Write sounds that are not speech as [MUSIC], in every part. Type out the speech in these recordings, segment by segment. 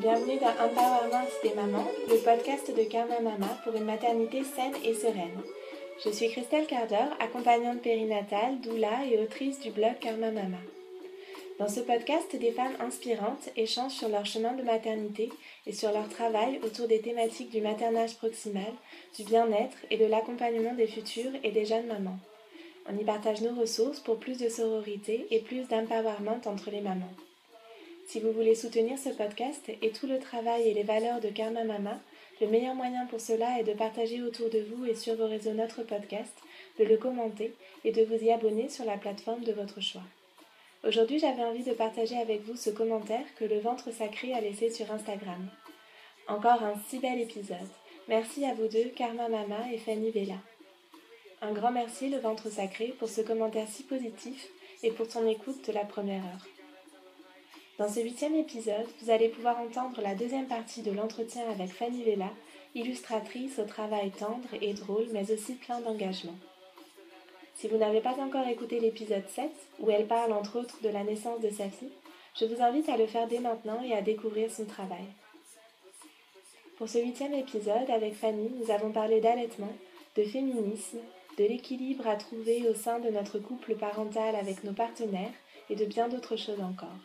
bienvenue dans Empowerment des mamans, le podcast de Karma Mama pour une maternité saine et sereine. Je suis Christelle Carder, accompagnante périnatale, doula et autrice du blog Karma Mama. Dans ce podcast, des femmes inspirantes échangent sur leur chemin de maternité et sur leur travail autour des thématiques du maternage proximal, du bien-être et de l'accompagnement des futures et des jeunes mamans. On y partage nos ressources pour plus de sororité et plus d'empowerment entre les mamans. Si vous voulez soutenir ce podcast et tout le travail et les valeurs de Karma Mama, le meilleur moyen pour cela est de partager autour de vous et sur vos réseaux notre podcast, de le commenter et de vous y abonner sur la plateforme de votre choix. Aujourd'hui, j'avais envie de partager avec vous ce commentaire que le ventre sacré a laissé sur Instagram. Encore un si bel épisode. Merci à vous deux, Karma Mama et Fanny Vella. Un grand merci, le ventre sacré, pour ce commentaire si positif et pour ton écoute de la première heure. Dans ce huitième épisode, vous allez pouvoir entendre la deuxième partie de l'entretien avec Fanny Vella, illustratrice au travail tendre et drôle, mais aussi plein d'engagement. Si vous n'avez pas encore écouté l'épisode 7, où elle parle entre autres de la naissance de sa fille, je vous invite à le faire dès maintenant et à découvrir son travail. Pour ce huitième épisode, avec Fanny, nous avons parlé d'allaitement, de féminisme, de l'équilibre à trouver au sein de notre couple parental avec nos partenaires et de bien d'autres choses encore.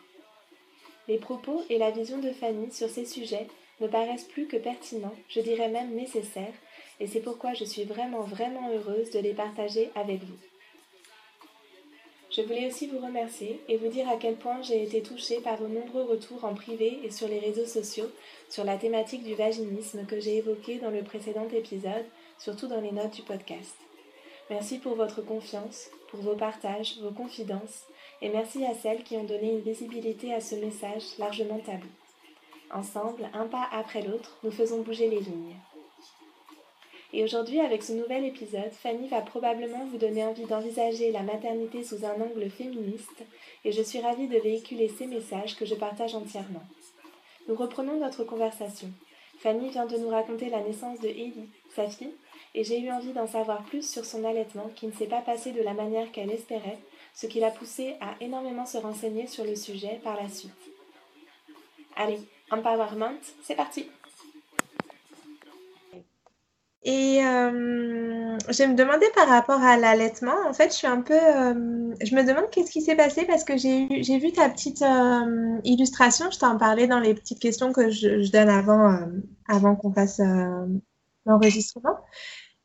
Les propos et la vision de Fanny sur ces sujets me paraissent plus que pertinents, je dirais même nécessaires, et c'est pourquoi je suis vraiment vraiment heureuse de les partager avec vous. Je voulais aussi vous remercier et vous dire à quel point j'ai été touchée par vos nombreux retours en privé et sur les réseaux sociaux sur la thématique du vaginisme que j'ai évoquée dans le précédent épisode, surtout dans les notes du podcast. Merci pour votre confiance, pour vos partages, vos confidences, et merci à celles qui ont donné une visibilité à ce message largement tabou. Ensemble, un pas après l'autre, nous faisons bouger les lignes. Et aujourd'hui, avec ce nouvel épisode, Fanny va probablement vous donner envie d'envisager la maternité sous un angle féministe, et je suis ravie de véhiculer ces messages que je partage entièrement. Nous reprenons notre conversation. Fanny vient de nous raconter la naissance de Ellie, sa fille, et j'ai eu envie d'en savoir plus sur son allaitement qui ne s'est pas passé de la manière qu'elle espérait, ce qui l'a poussée à énormément se renseigner sur le sujet par la suite. Allez, empowerment, c'est parti et euh, je me demandais par rapport à l'allaitement, en fait, je suis un peu. Euh, je me demande qu'est-ce qui s'est passé parce que j'ai vu ta petite euh, illustration. Je t'en parlais dans les petites questions que je, je donne avant, avant qu'on fasse l'enregistrement.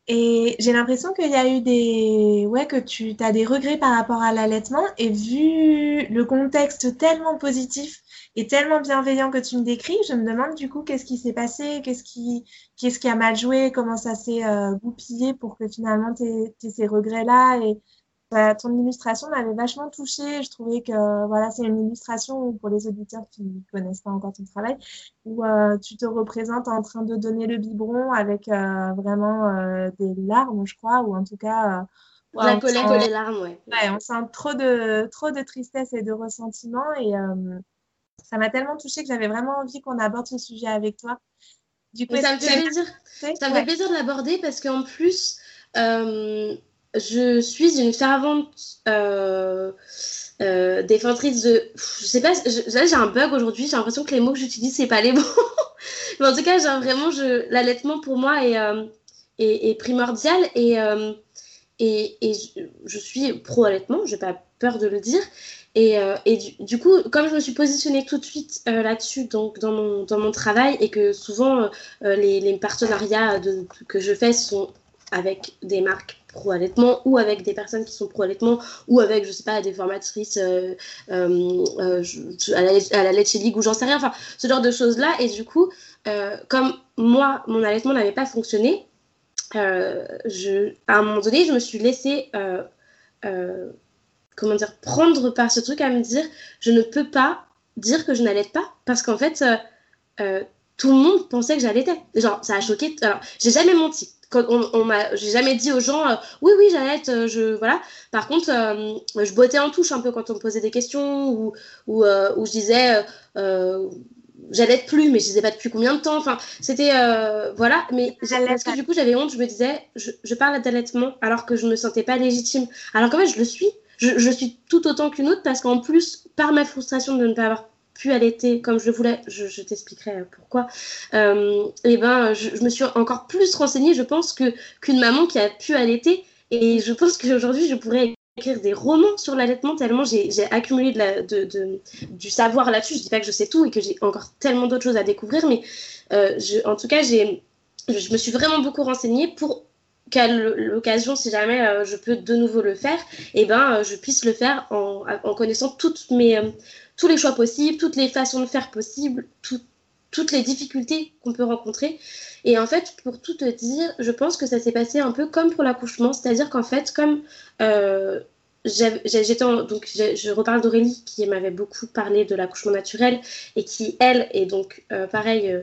Et j'ai l'impression qu'il y a eu des. Ouais, que tu as des regrets par rapport à l'allaitement. Et vu le contexte tellement positif et tellement bienveillant que tu me décris, je me demande du coup qu'est-ce qui s'est passé, qu'est-ce qui, qu'est-ce qui a mal joué, comment ça s'est euh, goupillé pour que finalement tu aies, ces regrets-là? Et bah, ton illustration m'avait vachement touchée. Je trouvais que voilà, c'est une illustration pour les auditeurs qui ne connaissent pas encore ton travail, où euh, tu te représentes en train de donner le biberon avec euh, vraiment euh, des larmes, je crois, ou en tout cas. la colère sent... les larmes, ouais. ouais. On sent trop de, trop de tristesse et de ressentiment. Et ça m'a tellement touchée que j'avais vraiment envie qu'on aborde ce sujet avec toi. Du coup, ça me fait plaisir. Ça me fait plaisir de l'aborder parce qu'en plus, je suis une fervente euh, euh, de. Je sais pas, j'ai un bug aujourd'hui, j'ai l'impression que les mots que j'utilise, c'est pas les bons. [LAUGHS] Mais en tout cas, genre vraiment, l'allaitement pour moi est, euh, primordial et, euh, je, suis pro-allaitement, j'ai pas peur de le dire. Et, du, coup, comme je me suis positionnée tout de suite là-dessus, donc dans mon, dans mon travail, et que souvent les, partenariats que je fais sont avec des marques pro-allaitement ou avec des personnes qui sont pro-allaitement ou avec, je sais pas, des formatrices euh, euh, euh à, la, à la Leche League ou j'en sais rien, enfin, ce genre de choses-là. Et du coup, comme moi, mon allaitement n'avait pas fonctionné, je, à un moment donné, je me suis laissée, comment dire, prendre par ce truc à me dire, je ne peux pas dire que je n'allaite pas parce qu'en fait, tout le monde pensait que j'allaitais. Genre, ça a choqué. Alors, j'ai jamais menti quand on, on m'a, j'ai jamais dit aux gens, euh, oui, oui, j'allais, euh, je, voilà. Par contre, euh, je bottais en touche un peu quand on me posait des questions ou, ou, ou je disais, j'allais plus, mais je disais pas depuis combien de temps. Enfin, c'était, voilà. Mais parce que du coup, j'avais honte, je me disais, je, je parle d'allaitement alors que je me sentais pas légitime. Alors qu'en fait, je le suis. Je, je suis tout autant qu'une autre parce qu'en plus, par ma frustration de ne pas avoir pu allaiter comme je voulais, je, t'expliquerai pourquoi, euh, et ben, je, me suis encore plus renseignée, je pense, que qu'une maman qui a pu allaiter. Et je pense qu'aujourd'hui, je pourrais écrire des romans sur l'allaitement tellement j'ai accumulé de de, du savoir là-dessus. Je dis pas que je sais tout et que j'ai encore tellement d'autres choses à découvrir, mais euh, en tout cas, j'ai je me suis vraiment beaucoup renseignée pour qu'à l'occasion, si jamais euh, je peux de nouveau le faire, et ben, euh, je puisse le faire en, en connaissant toutes mes, euh, tous les choix possibles, toutes les façons de faire possibles, toutes les difficultés qu'on peut rencontrer. Et en fait, pour tout te dire, je pense que ça s'est passé un peu comme pour l'accouchement, c'est-à-dire qu'en fait, comme j'étais donc je, reparle d'Aurélie qui m'avait beaucoup parlé de l'accouchement naturel et qui elle est donc euh, pareil euh,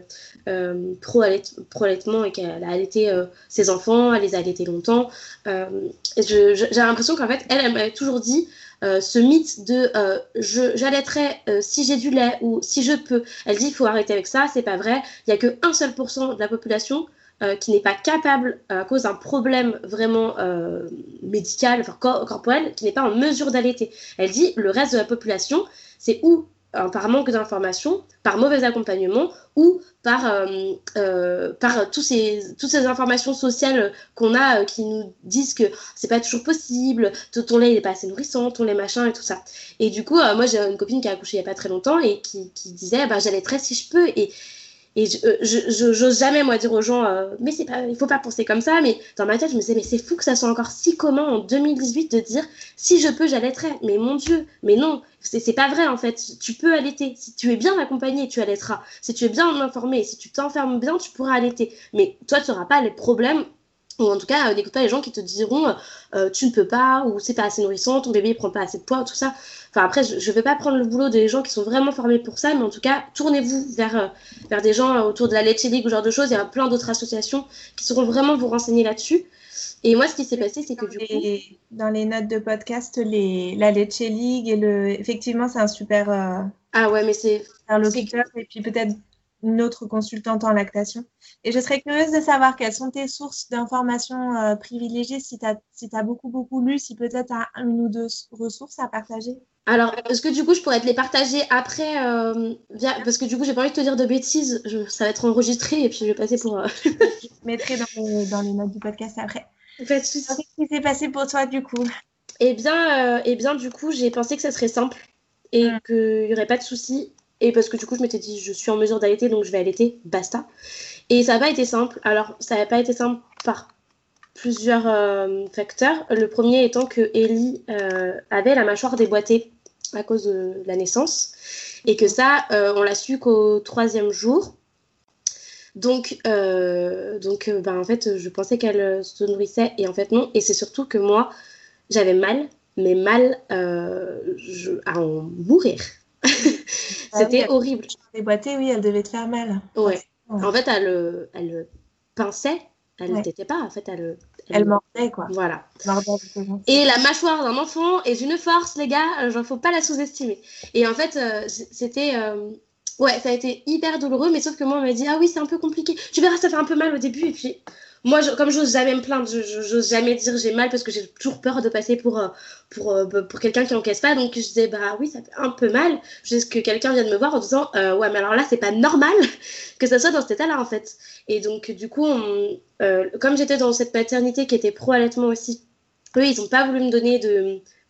euh, pro, allaitement et qu'elle a allaité ses enfants, elle les a allaités longtemps. j'ai l'impression qu'en fait elle m'avait toujours dit ce mythe de j'allaiterai si j'ai du lait ou si je peux. Elle dit il faut arrêter avec ça, c'est pas vrai. Il y a que 1 seul pourcent de la population euh, qui n'est pas capable, euh, à cause d'un problème vraiment euh, médical, enfin corporel, qui n'est pas en mesure d'allaiter. Elle dit le reste de la population, c'est ou par manque d'information, par mauvais accompagnement ou par, par tous ces, toutes ces informations sociales qu'on a qui nous disent que c'est pas toujours possible, ton lait n'est pas assez nourrissant, ton lait machin et tout ça. Et du coup, moi j'ai une copine qui a accouché il y a pas très longtemps et qui, qui disait bah, j'allaiterais si je peux. Et, et je j'ose jamais, moi, dire aux gens, euh, mais c'est pas, il faut pas penser comme ça. Mais dans ma tête, je me disais, mais c'est fou que ça soit encore si commun en 2018 de dire, si je peux, j'allaiterai. Mais mon Dieu, mais non, c'est pas vrai en fait. Tu peux allaiter. Si tu es bien accompagné, tu allaiteras. Si tu es bien informé, si tu t'enfermes bien, tu pourras allaiter. Mais toi, tu n'auras pas les problèmes ou en tout cas, euh, n'écoute pas les gens qui te diront euh, tu ne peux pas, ou c'est pas assez nourrissant, ton bébé ne prend pas assez de poids, tout ça. Enfin, après, je ne vais pas prendre le boulot des gens qui sont vraiment formés pour ça, mais en tout cas, tournez-vous vers, euh, vers des gens autour de la Leche League ou genre de choses. Il y a plein d'autres associations qui sauront vraiment vous renseigner là-dessus. Et moi, ce qui s'est passé, c'est que du coup. Dans les notes de podcast, les, la Leche League et le. Effectivement, c'est un super. ah ouais, mais c'est. Un locuteur, et puis peut-être une autre consultante en lactation. Et je serais curieuse de savoir quelles sont tes sources d'informations euh, privilégiées, si tu as, si as beaucoup, beaucoup lu, si peut-être tu as une ou deux ressources à partager. Alors, est-ce que du coup, je pourrais te les partager après euh, Parce que du coup, j'ai pas envie de te dire de bêtises. ça va être enregistré et puis je vais passer pour. Euh, je mettrai dans les, dans les, notes du podcast après. Qu'est-ce qui s'est passé pour toi du coup? Eh bien, eh bien, du coup, j'ai pensé que ça serait simple et mm. qu'il n'y aurait pas de soucis. Et parce que du coup, je m'étais dit, je suis en mesure d'allaiter, donc je vais allaiter, basta. Et ça n'a pas été simple. Alors, ça n'a pas été simple par plusieurs euh, facteurs. Le premier étant que Ellie euh, avait la mâchoire déboîtée à cause de la naissance. Et que ça, euh, on l'a su qu'au troisième jour. Donc, donc ben, en fait, je pensais qu'elle se nourrissait et en fait non. Et c'est surtout que moi, j'avais mal, mais mal à en mourir. [LAUGHS] Ah C'était horrible. Déboîtée, oui, elle devait te faire mal. Ouais. En fait, elle, elle pinçait, elle ne t'était pas. En fait, elle, elle, mordait, quoi. Voilà. Et la mâchoire d'un enfant est une force, les gars. Il euh, ne faut pas la sous-estimer. Et en fait, euh, c'était. Euh, ouais, ça a été hyper douloureux, mais sauf que moi, on m'a dit Ah oui, c'est un peu compliqué. Tu verras, ça fait un peu mal au début. Et puis, moi, comme j'ose jamais me plaindre, j'ose jamais dire j'ai mal parce que j'ai toujours peur de passer pour, euh, pour, euh, bah, pour quelqu'un qui encaisse pas. Donc je disais, bah oui, ça fait un peu mal. Juste que quelqu'un vienne me voir en disant, euh, ouais, mais alors là, c'est pas normal [LAUGHS] que ça soit dans cet état-là, en fait. Et donc, du coup, comme j'étais dans cette paternité qui était pro-allaitement aussi, eux, ils ont pas voulu me donner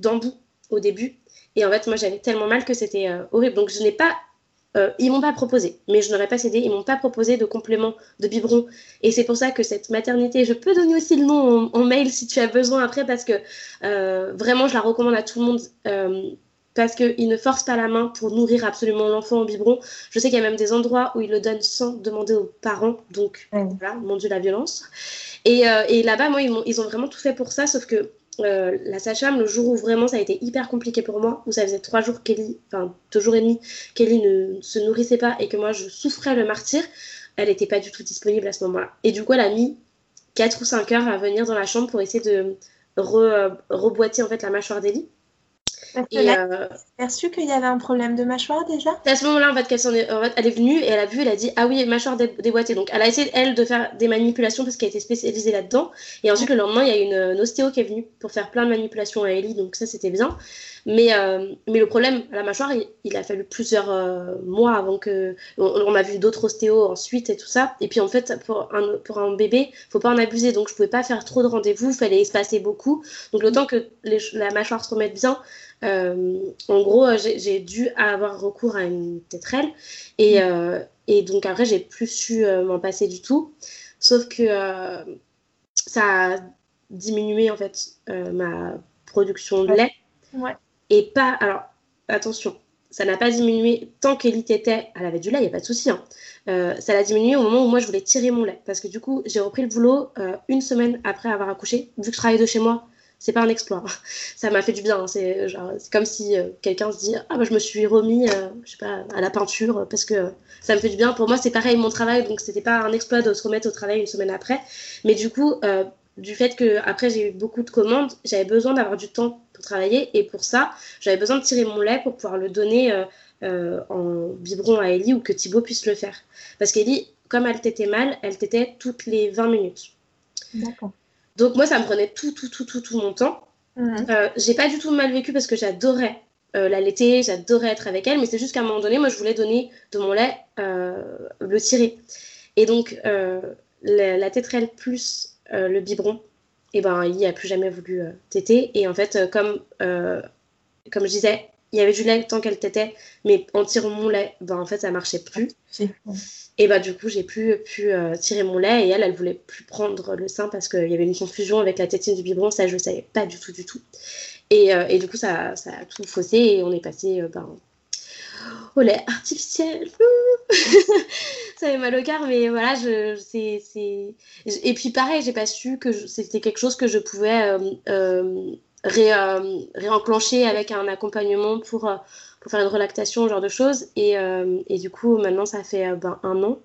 d'embout au début. Et en fait, moi, j'avais tellement mal que c'était horrible. Donc, je n'ai pas euh, ils m'ont pas proposé, mais je n'aurais pas cédé. Ils m'ont pas proposé de complément de biberon. Et c'est pour ça que cette maternité, je peux donner aussi le nom en, mail si tu as besoin après, parce que euh, vraiment, je la recommande à tout le monde. Euh, parce qu'ils ne forcent pas la main pour nourrir absolument l'enfant en biberon. Je sais qu'il y a même des endroits où ils le donnent sans demander aux parents. Donc, voilà, mon Dieu, la violence. Et, et là-bas, moi, ils, ils, ont vraiment tout fait pour ça, sauf que euh, la sage-femme, le jour où vraiment ça a été hyper compliqué pour moi, où ça faisait trois jours Kelly, enfin deux jours et demi, Kelly ne se nourrissait pas et que moi je souffrais le martyr, elle n'était pas du tout disponible à ce moment-là. Et du coup, elle a mis 4 ou 5 heures à venir dans la chambre pour essayer de re, euh, reboîter en fait la mâchoire d'Ellie. Et là, perçu qu'il y avait un problème de mâchoire déjà à ce moment-là, en fait, qu'elle est, en fait, elle est venue et elle a vu, elle a dit Ah oui, mâchoire déboîtée. Donc, elle a essayé, elle, de faire des manipulations parce qu'elle était spécialisée là-dedans. Et ensuite, le lendemain, il y a une, une, ostéo qui est venue pour faire plein de manipulations à Ellie. Donc, ça, c'était bien. Mais, euh, mais le problème à la mâchoire, il, a fallu plusieurs euh, mois avant que. On, a vu d'autres ostéos ensuite et tout ça. Et puis en fait, pour un, pour un bébé, faut pas en abuser. Donc je pouvais pas faire trop de rendez-vous, il fallait espacer beaucoup. Donc le temps que la mâchoire se remette bien, euh, en gros, j'ai dû avoir recours à une tétrelle. Et, et donc après, j'ai plus su m'en passer du tout. Sauf que ça a diminué en fait ma production de lait. Ouais et pas. Alors, attention, ça n'a pas diminué tant qu'Ellie était. Elle avait du lait, il n'y a pas de souci. Hein. Euh, ça l'a diminué au moment où moi je voulais tirer mon lait. Parce que du coup, j'ai repris le boulot euh, une semaine après avoir accouché. Vu que je travaillais de chez moi, c'est pas un exploit. Ça m'a fait du bien. Hein. C'est comme si euh, quelqu'un se dit Ah, bah, je me suis remis je sais pas, à la peinture parce que ça me fait du bien. Pour moi, c'est pareil mon travail. Donc, c'était pas un exploit de se remettre au travail une semaine après. Mais du coup, du fait que après j'ai eu beaucoup de commandes, j'avais besoin d'avoir du temps pour travailler et pour ça, j'avais besoin de tirer mon lait pour pouvoir le donner euh, euh, en biberon à Ellie ou que Thibaut puisse le faire. Parce qu'Ellie, comme elle t'était mal, elle t'était toutes les 20 minutes. D'accord. Donc moi, ça me prenait tout, tout, tout, tout, tout mon temps. Mhm. Euh, j'ai pas du tout mal vécu parce que j'adorais la laiter, j'adorais être avec elle, mais c'est juste qu'à un moment donné, moi, je voulais donner de mon lait, le tirer. Et donc, la, la tétrelle plus euh, le biberon, et ben il a plus jamais voulu euh, téter. Et en fait, euh, comme, comme je disais, il y avait du lait tant qu'elle tétait, mais en tirant mon lait, ben en fait ça marchait plus. Et bah du coup j'ai plus pu tirer mon lait et elle elle voulait plus prendre le sein parce qu'il y avait une confusion avec la tétine du biberon, ça je ne savais pas du tout du tout. Et, et du coup ça, ça, a tout faussé et on est passé ben, au lait artificiel. [LAUGHS] ça avait mal au cœur, mais voilà, je, c'est, c'est... Et puis pareil, j'ai pas su que c'était quelque chose que je pouvais euh, euh, euh, réenclencher avec un accompagnement pour, pour faire une relactation, ce genre de choses. Et, et du coup, maintenant, ça fait ben, un an.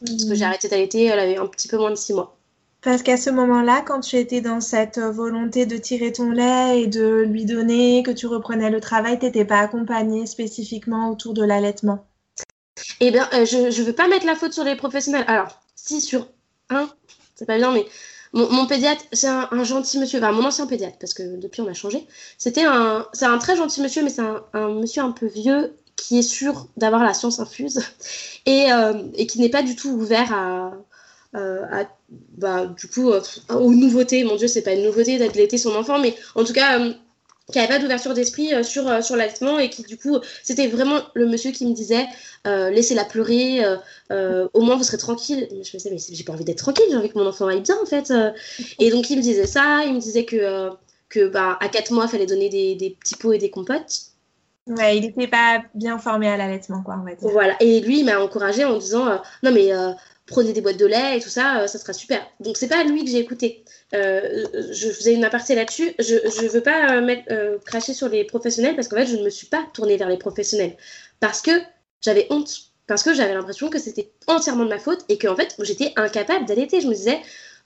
Parce que j'ai mmh. arrêté d'allaiter, elle avait un petit peu moins de six mois. Parce qu'à ce moment-là, quand tu étais dans cette volonté de tirer ton lait et de lui donner, que tu reprenais le travail, tu n'étais pas accompagnée spécifiquement autour de l'allaitement? Eh bien, euh, je ne veux pas mettre la faute sur les professionnels. Alors, si sur un, c'est pas bien, mais mon, pédiatre, c'est un, gentil monsieur, enfin mon ancien pédiatre, parce que depuis on a changé. C'était un, c'est un très gentil monsieur, mais c'est un, monsieur un peu vieux qui est sûr d'avoir la science infuse [LAUGHS] et, euh, et qui n'est pas du tout ouvert à, euh, bah, du coup, euh, aux nouveautés. Mon Dieu, c'est pas une nouveauté d'été son enfant, mais en tout cas, qui n'avait pas d'ouverture d'esprit sur, sur l'allaitement et qui, du coup, c'était vraiment le monsieur qui me disait laissez-la pleurer, au moins vous serez tranquille. je me disais, mais j'ai pas envie d'être tranquille, j'ai envie que mon enfant aille bien, en fait. et donc, il me disait ça, il me disait que, que bah, à 4 mois, il fallait donner des, des petits pots et des compotes. Ouais, il n'était pas bien formé à l'allaitement, quoi, on va dire. Voilà, et lui, il m'a encouragé en disant Non, mais prenez des boîtes de lait et tout ça, euh, ça sera super. Donc c'est pas lui que j'ai écouté. Euh, je faisais une aparté là-dessus. Je ne veux pas euh, mettre, cracher sur les professionnels parce qu'en fait je ne me suis pas tournée vers les professionnels parce que j'avais honte, parce que j'avais l'impression que c'était entièrement de ma faute et qu'en fait j'étais incapable d'allaiter. Je me disais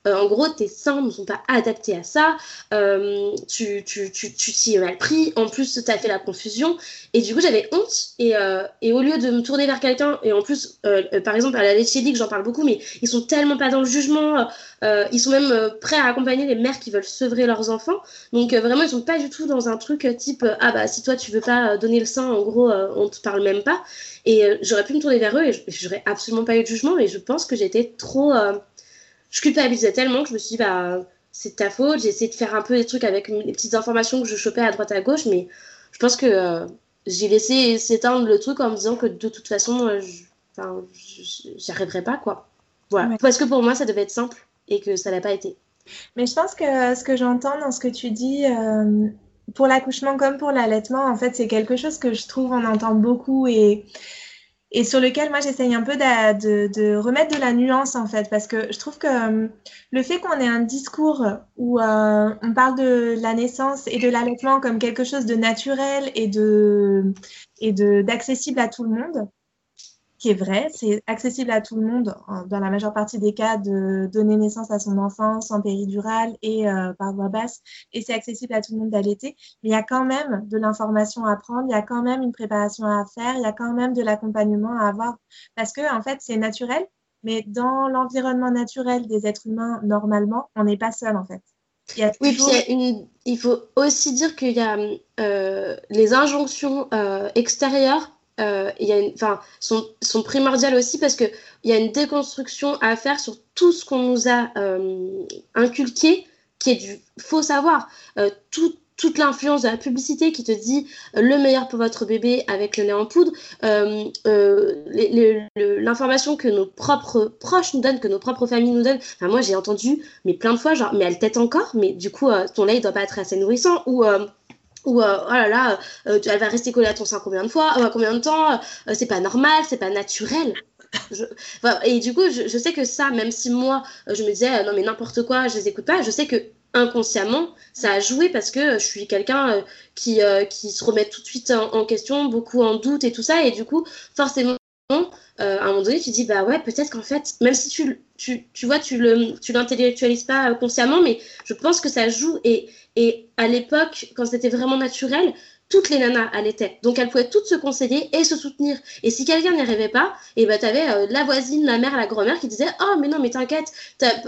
euh, en gros, tes seins ne sont pas adaptés à ça. Euh, tu tu, tu, tu t'y es mal pris. En plus, tu as fait la confusion. Et du coup, j'avais honte. Et, euh, et, au lieu de me tourner vers quelqu'un, et en plus, par exemple, à la que j'en parle beaucoup, mais ils sont tellement pas dans le jugement. ils sont même prêts à accompagner les mères qui veulent sevrer leurs enfants. Donc, vraiment, ils sont pas du tout dans un truc type Ah bah, si toi, tu veux pas donner le sein, en gros, on te parle même pas. Et j'aurais pu me tourner vers eux et j'aurais absolument pas eu de jugement. Mais je pense que j'étais trop je culpabilisais tellement que je me suis dit, bah, c'est ta faute. J'ai essayé de faire un peu des trucs avec les petites informations que je chopais à droite à gauche, mais je pense que euh, j'ai laissé s'éteindre le truc en me disant que de toute façon, euh, j'y arriverais pas, quoi. Voilà. Parce que pour moi, ça devait être simple et que ça l'a pas été. Mais je pense que ce que j'entends dans ce que tu dis, euh, pour l'accouchement comme pour l'allaitement, en fait, c'est quelque chose que je trouve on entend beaucoup et et sur lequel moi j'essaye un peu de, de, remettre de la nuance en fait parce que je trouve que euh, le fait qu'on ait un discours où euh, on parle de la naissance et de l'allaitement comme quelque chose de naturel et de et de d'accessible à tout le monde qui est vrai. C'est accessible à tout le monde, dans la majeure partie des cas, de donner naissance à son enfant sans péridurale et euh, par voie basse. Et c'est accessible à tout le monde d'allaiter. Mais il y a quand même de l'information à prendre, il y a quand même une préparation à faire, il y a quand même de l'accompagnement à avoir. Parce que, en fait, c'est naturel. Mais dans l'environnement naturel des êtres humains, normalement, on n'est pas seul, en fait. Oui, puis il, il, faut aussi dire qu'il y a euh, les injonctions euh, extérieures euh, sont, sont primordiales aussi parce qu'il y a une déconstruction à faire sur tout ce qu'on nous a euh, inculqué, qui est du faux savoir. Euh, tout, toute l'influence de la publicité qui te dit le meilleur pour votre bébé avec le lait en poudre, l'information que nos propres proches nous donnent, que nos propres familles nous donnent. Enfin, moi, j'ai entendu, mais plein de fois, genre, mais elle tète encore, mais du coup, ton lait, il doit pas être assez nourrissant, ou ou euh, oh là là, euh, elle va rester collée à ton sein combien de fois, euh, combien de temps, c'est pas normal, c'est pas naturel. et du coup, je, sais que ça, même si moi, je me disais non mais n'importe quoi, je les écoute pas, je sais que inconsciemment, ça a joué parce que je suis quelqu'un qui, qui se remet tout de suite en, question, beaucoup en doute et tout ça, et du coup, forcément, à un moment donné, tu dis bah ouais, peut-être qu'en fait, même si tu, tu, tu vois, tu le, tu l'intellectualises pas consciemment, mais je pense que ça joue et et à l'époque, quand c'était vraiment naturel, toutes les nanas allaitaient. Donc elles pouvaient toutes se conseiller et se soutenir. Et si quelqu'un n'y arrivait pas, et eh ben t'avais euh, la voisine, la mère, la grand-mère qui disait Oh, mais non, mais t'inquiète,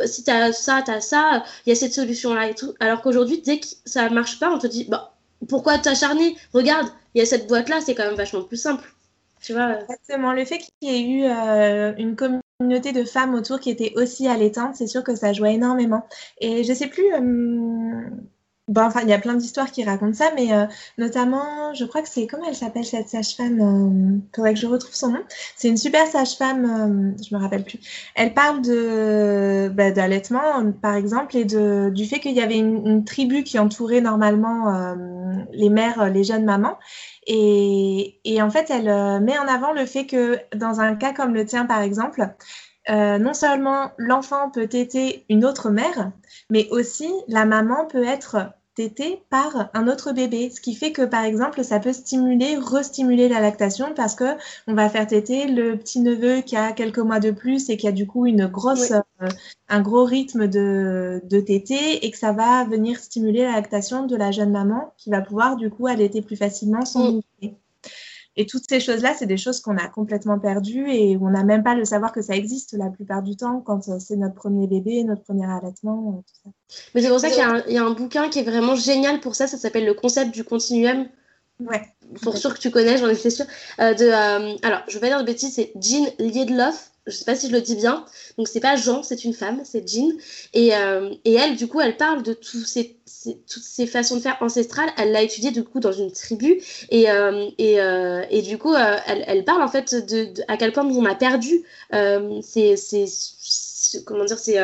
si t'as ça, t'as ça, il y a cette solution-là et tout. Alors qu'aujourd'hui, dès que ça marche pas, on te dit Bah, pourquoi t'acharner? Regarde, il y a cette boîte-là, c'est quand même vachement plus simple. Tu vois euh. Exactement. Le fait qu'il y ait eu euh, une communauté de femmes autour qui étaient aussi allaitantes, c'est sûr que ça jouait énormément. Et je sais plus. Bon, enfin, il y a plein d'histoires qui racontent ça, mais euh, notamment, je crois que c'est comment elle s'appelle cette sage-femme euh, Faudrait que je retrouve son nom. C'est une super sage-femme, euh, je me rappelle plus. Elle parle de bah, d'allaitement, par exemple, et de du fait qu'il y avait une, tribu qui entourait normalement euh, les mères, les jeunes mamans. Et, en fait, elle met en avant le fait que dans un cas comme le tien, par exemple, euh, non seulement l'enfant peut téter une autre mère, mais aussi la maman peut être tétée par un autre bébé, ce qui fait que par exemple ça peut stimuler, restimuler la lactation parce que on va faire téter le petit neveu qui a quelques mois de plus et qui a du coup une grosse, euh, un gros rythme de, de et que ça va venir stimuler la lactation de la jeune maman qui va pouvoir du coup allaiter plus facilement son mm. bébé. Et toutes ces choses-là, c'est des choses qu'on a complètement perdues et on n'a même pas le savoir que ça existe la plupart du temps quand euh, c'est notre premier bébé, notre premier allaitement, euh, tout ça. Mais c'est pour ça qu'il y, y, a un bouquin qui est vraiment génial pour ça, ça s'appelle Le concept du continuum. Ouais. Pour sûr que tu connais, j'en étais sûre. Euh, de, alors, je vais pas dire de bêtises, c'est Jean Liedloff je sais pas si je le dis bien. Donc c'est pas Jean, c'est une femme, c'est Jean. Et, euh, et, elle, du coup, elle parle de tous ces, toutes ces façons de faire ancestrales. Elle l'a étudié du coup dans une tribu. Et, euh, et, euh, et, du coup, elle, elle, parle en fait de, à quel point on a perdu ces, ces, comment dire, ces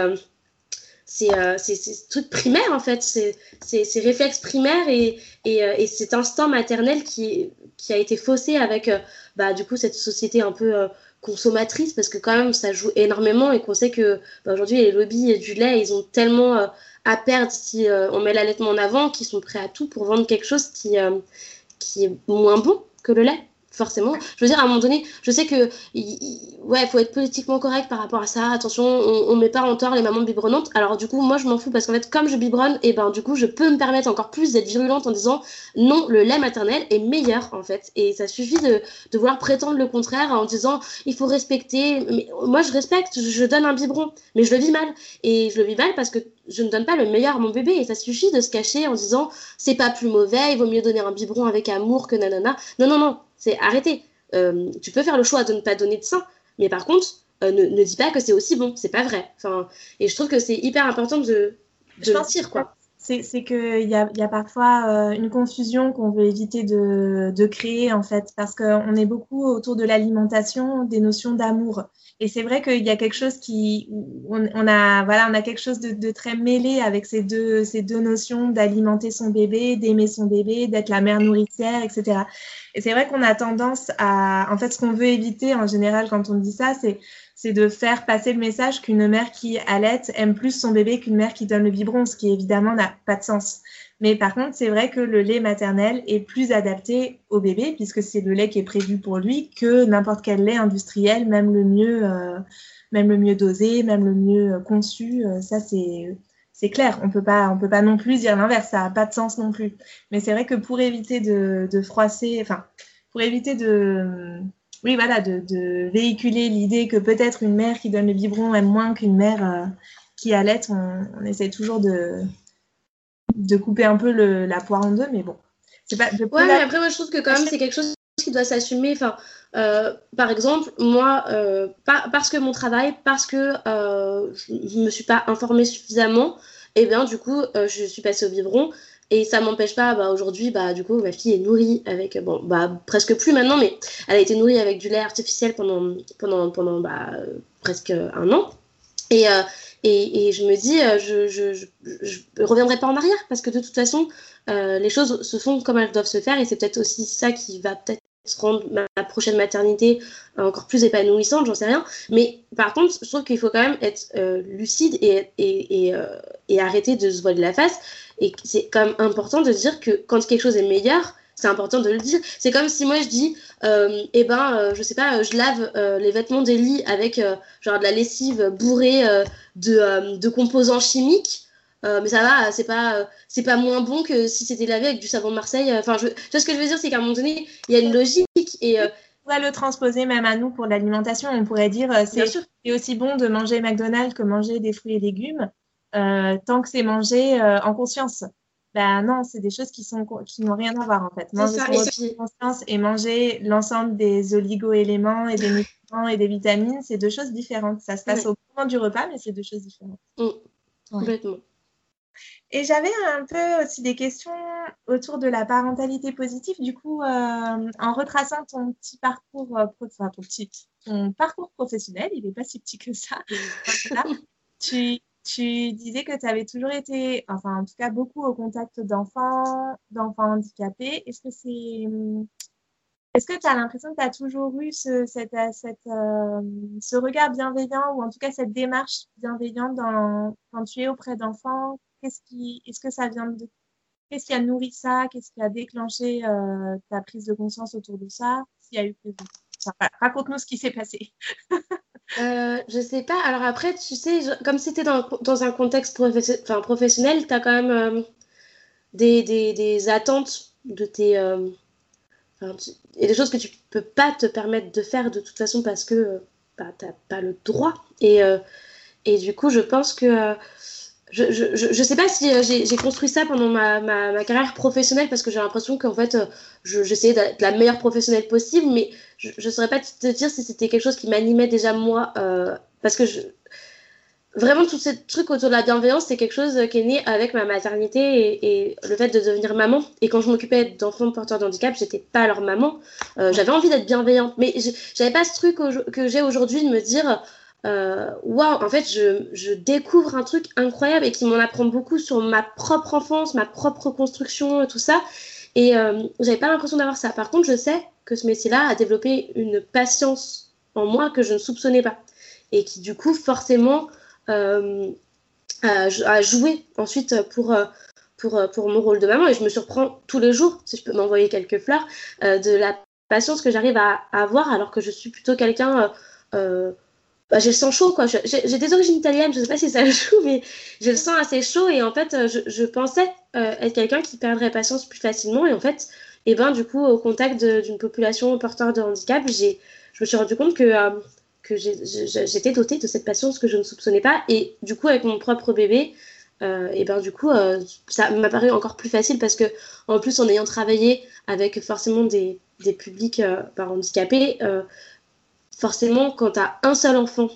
c'est euh, ce truc primaire en fait, c'est ces réflexes primaires et, et, et, cet instinct maternel qui, qui a été faussé avec bah, du coup cette société un peu consommatrice parce que quand même ça joue énormément et qu'on sait que bah, aujourd'hui les lobbies du lait ils ont tellement euh, à perdre si euh, on met l'allaitement en avant qu'ils sont prêts à tout pour vendre quelque chose qui, euh, qui est moins bon que le lait forcément. Je veux dire, à un moment donné, je sais que, ouais, faut être politiquement correct par rapport à ça. Attention, on, on met pas en tort les mamans biberonnantes. Alors, du coup, moi, je m'en fous parce qu'en fait, comme je biberonne, et eh ben, du coup, je peux me permettre encore plus d'être virulente en disant non, le lait maternel est meilleur, en fait. Et ça suffit de, de vouloir prétendre le contraire en disant il faut respecter. Moi, je respecte, je donne un biberon, mais je le vis mal. Et je le vis mal parce que je ne donne pas le meilleur à mon bébé. Et ça suffit de se cacher en disant c'est pas plus mauvais, il vaut mieux donner un biberon avec amour que nanana. Non, non, non c'est arrêter. Euh, tu peux faire le choix de ne pas donner de sein, mais par contre, euh, ne, dis pas que c'est aussi bon, c'est pas vrai. Enfin, et je trouve que c'est hyper important de, de quoi. C'est qu'il y a, y a parfois euh, une confusion qu'on veut éviter de, de, créer, en fait, parce qu'on est beaucoup autour de l'alimentation, des notions d'amour. Et c'est vrai qu'il y a quelque chose qui, on, on, a, voilà, on a quelque chose de, de, très mêlé avec ces deux, ces deux notions d'alimenter son bébé, d'aimer son bébé, d'être la mère nourricière, etc. Et c'est vrai qu'on a tendance à, en fait, ce qu'on veut éviter en général quand on dit ça, c'est de faire passer le message qu'une mère qui allaite aime plus son bébé qu'une mère qui donne le biberon, ce qui évidemment n'a pas de sens. Mais par contre, c'est vrai que le lait maternel est plus adapté au bébé, puisque c'est le lait qui est prévu pour lui, que n'importe quel lait industriel, même le mieux, euh, même le mieux dosé, même le mieux conçu. Euh, ça, c'est c'est clair. On peut pas, on peut pas non plus dire l'inverse. Ça n'a pas de sens non plus. Mais c'est vrai que pour éviter de, de froisser, enfin, pour éviter de oui, voilà, de, véhiculer l'idée que peut-être une mère qui donne le biberon aime moins qu'une mère euh, qui allait. On, on, essaie toujours de, de couper un peu la poire en deux, mais bon. Pas, ouais, mais après, moi, je trouve que quand même, c'est quelque chose doit s'assumer. Enfin, euh, par exemple, moi, euh, parce que mon travail, parce que je ne me suis pas informée suffisamment, et eh bien, du coup, je suis passée au biberon. Et ça m'empêche pas, bah, aujourd'hui, bah, du coup, ma fille est nourrie avec, bon, bah, presque plus maintenant, mais elle a été nourrie avec du lait artificiel pendant, pendant, pendant bah, presque un an. Et, euh, et, et, je me dis, euh, je, je, reviendrai pas en arrière parce que de toute façon, euh, les choses se font comme elles doivent se faire et c'est peut-être aussi ça qui va peut-être rendre ma prochaine maternité encore plus épanouissante, j'en sais rien. Mais par contre, je trouve qu'il faut quand même être lucide et, et, et, et, arrêter de se voiler la face. Et c'est quand même important de dire que quand quelque chose est meilleur, c'est important de le dire. C'est comme si moi je dis, euh, eh ben, euh, je sais pas, je lave euh, les vêtements des lits avec euh, genre de la lessive bourrée de, de, composants chimiques. Mais ça va, c'est pas, c'est pas moins bon que si c'était lavé avec du savon de Marseille. Enfin, je, tu vois ce que je veux dire, c'est qu'à un moment donné, il y a une logique et on pourrait le transposer même à nous pour l'alimentation. On pourrait dire c'est aussi bon de manger McDonald's que manger des fruits et légumes. Euh, tant que c'est mangé euh, en conscience. Ben non, c'est des choses qui sont qui n'ont rien à voir en fait. Manger en conscience et manger l'ensemble des oligo-éléments et des nutriments et des vitamines, c'est deux choses différentes. Ça se passe au moment du repas, mais c'est deux choses différentes. Mm. Complètement. Et j'avais un peu aussi des questions autour de la parentalité positive. Du coup, euh, en retraçant ton petit parcours, enfin ton petit, ton parcours professionnel, il n'est pas si petit que ça. [LAUGHS] tu, tu disais que tu avais toujours été, enfin en tout cas beaucoup au contact d'enfants, d'enfants handicapés. Est-ce que c'est, est-ce que tu as l'impression que tu as toujours eu cette, euh, ce regard bienveillant ou en tout cas cette démarche bienveillante quand tu es auprès d'enfants? Qu'est-ce qui, est-ce que ça vient de, qu'est-ce qui a nourri ça? Qu'est-ce qui a déclenché euh, ta prise de conscience autour de ça? S'il y a eu raconte-nous ce qui s'est passé. [LAUGHS] Euh, je sais pas. Alors après, tu sais, comme c'était dans, dans, un contexte enfin, professionnel, tu as quand même euh, des, attentes de tes. Euh, et des choses que tu peux pas te permettre de faire de toute façon parce que bah, tu n'as pas le droit. Et, et du coup, je pense que je, je, je, sais pas si euh, j'ai construit ça pendant ma, ma, ma carrière professionnelle parce que j'ai l'impression qu'en fait, euh, j'essayais d'être la meilleure professionnelle possible, mais je ne saurais pas te dire si c'était quelque chose qui m'animait déjà moi. Euh, parce que vraiment, tout ce truc autour de la bienveillance, c'est quelque chose qui est né avec ma maternité et, le fait de devenir maman. Et quand je m'occupais d'enfants porteurs de handicap, j'étais pas leur maman. j'avais envie d'être bienveillante, mais j'avais pas ce truc que j'ai aujourd'hui de me dire euh, waouh, en fait, je, je, découvre un truc incroyable et qui m'en apprend beaucoup sur ma propre enfance, ma propre construction tout ça. Et euh, j'avais pas l'impression d'avoir ça. Par contre, je sais que ce métier-là a développé une patience en moi que je ne soupçonnais pas. Et qui, du coup, forcément, euh, a, joué ensuite pour, euh, pour, euh, pour mon rôle de maman. Et je me surprends tous les jours, si je peux m'envoyer quelques fleurs, de la patience que j'arrive à, à, avoir alors que je suis plutôt quelqu'un. Bah, j'ai le sang chaud, quoi. J'ai des origines italiennes, je sais pas si ça [LAUGHS] joue, mais j'ai le sang assez chaud et en fait, je, je pensais être quelqu'un qui perdrait patience plus facilement et en fait, et eh ben, du coup, au contact d'une population porteur de handicap, j'ai, je me suis rendu compte que, que j'étais dotée de cette patience que je ne soupçonnais pas. Et du coup, avec mon propre bébé, et eh ben du coup, ça m'a paru encore plus facile parce que en plus, en ayant travaillé avec forcément des, des publics par handicapés, forcément, quand tu as un seul enfant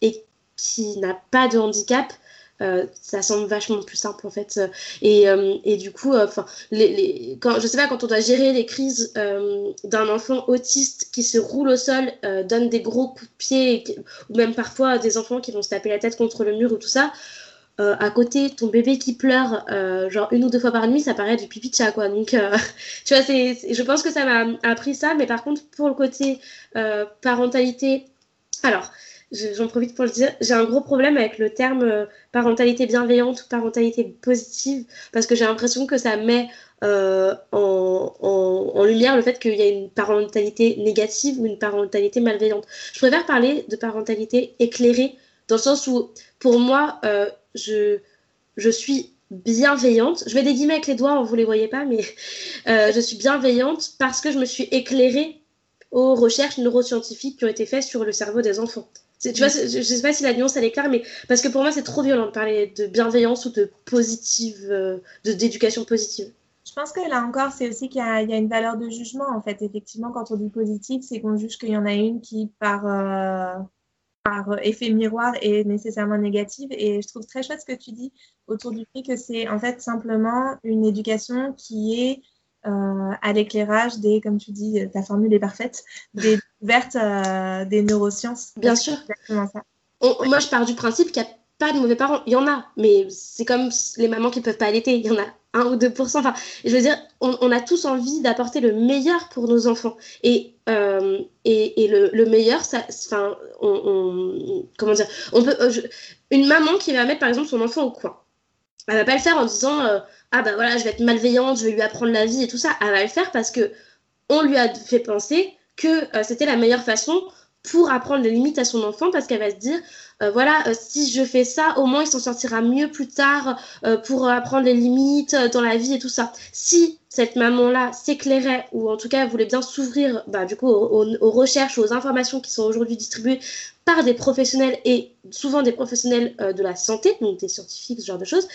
et qui n'a pas de handicap, euh, ça semble vachement plus simple en fait. Et, euh, et du coup, euh, enfin, les, quand, je sais pas, quand on doit gérer les crises d'un enfant autiste qui se roule au sol, donne des gros coups de pied, ou même parfois des enfants qui vont se taper la tête contre le mur ou tout ça, euh, à côté ton bébé qui pleure euh, genre une ou deux fois par nuit ça paraît du pipi de chat quoi donc euh, [LAUGHS] tu vois c'est je pense que ça m'a appris ça mais par contre pour le côté parentalité alors j'en profite pour le dire, j'ai un gros problème avec le terme euh, parentalité bienveillante ou parentalité positive, parce que j'ai l'impression que ça met euh, en, lumière le fait qu'il y a une parentalité négative ou une parentalité malveillante. Je préfère parler de parentalité éclairée, dans le sens où, pour moi, euh, je, je suis bienveillante. Je vais des guillemets avec les doigts, vous ne les voyez pas, mais je suis bienveillante parce que je me suis éclairée aux recherches neuroscientifiques qui ont été faites sur le cerveau des enfants. Je ne sais pas si la nuance elle est claire, mais parce que pour moi c'est trop violent de parler de bienveillance ou de positive, euh, de d'éducation positive. Je pense que là encore, c'est aussi qu'il y, a une valeur de jugement en fait. Effectivement, quand on dit positive, c'est qu'on juge qu'il y en a une qui par euh, par effet miroir est nécessairement négative. Et je trouve très chouette ce que tu dis autour du fait que c'est en fait simplement une éducation qui est euh, à l'éclairage des, comme tu dis, ta formule est parfaite, des [LAUGHS] découvertes euh, des neurosciences. Bien sûr. Exactement ça. moi, je pars du principe qu'il n'y a pas de mauvais parents. Il y en a, mais c'est comme les mamans qui ne peuvent pas allaiter. Il y en a 1 ou 2%. Enfin, je veux dire, on, a tous envie d'apporter le meilleur pour nos enfants. Et, euh, et, et le, le, meilleur, ça, enfin, on, comment dire, on peut, une maman qui va mettre par exemple son enfant au coin, elle va pas le faire en disant ah ben voilà, je vais être malveillante, je vais lui apprendre la vie et tout ça, elle va le faire parce que on lui a fait penser que euh, c'était la meilleure façon pour apprendre les limites à son enfant parce qu'elle va se dire euh, voilà euh, si je fais ça au moins il s'en sortira mieux plus tard pour apprendre les limites dans la vie et tout ça. Si cette maman là s'éclairait ou en tout cas voulait bien s'ouvrir bah, du coup aux, aux, recherches aux informations qui sont aujourd'hui distribuées par des professionnels et souvent des professionnels de la santé donc des scientifiques ce genre de choses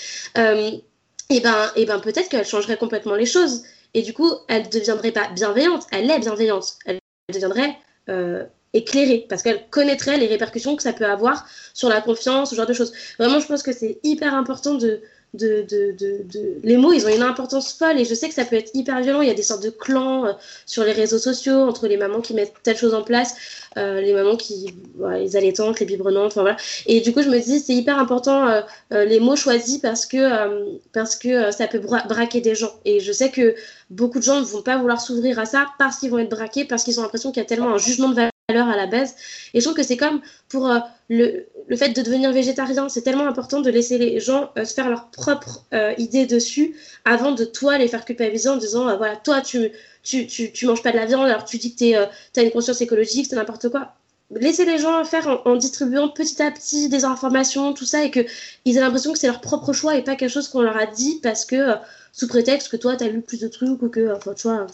et eh ben, et eh ben peut-être qu'elle changerait complètement les choses. Et du coup, elle ne deviendrait pas bienveillante, elle est bienveillante. Elle deviendrait euh, éclairée parce qu'elle connaîtrait les répercussions que ça peut avoir sur la confiance, ce genre de choses. Vraiment, je pense que c'est hyper important de, de, de, de, Les mots, ils ont une importance folle et je sais que ça peut être hyper violent. Il y a des sortes de clans euh, sur les réseaux sociaux entre les mamans qui mettent telle chose en place, euh, les mamans qui. les allaitantes, les biberonnantes, enfin voilà. Et du coup, je me dis, c'est hyper important euh, les mots choisis parce que, parce que ça peut braquer des gens. Et je sais que beaucoup de gens ne vont pas vouloir s'ouvrir à ça parce qu'ils vont être braqués, parce qu'ils ont l'impression qu'il y a tellement un jugement de valeur à la base. Et je trouve que c'est comme pour euh, le, le, fait de devenir végétarien, c'est tellement important de laisser les gens euh, se faire leur propre euh, idée dessus avant de toi les faire culpabiliser en disant voilà, toi tu, tu, tu, tu, manges pas de la viande, alors tu dis que tu as une conscience écologique, c'est n'importe quoi. Laissez les gens faire en, distribuant petit à petit des informations, tout ça, et qu'ils aient l'impression que c'est leur propre choix et pas quelque chose qu'on leur a dit parce que sous prétexte que toi tu as lu plus de trucs ou que, enfin, tu vois,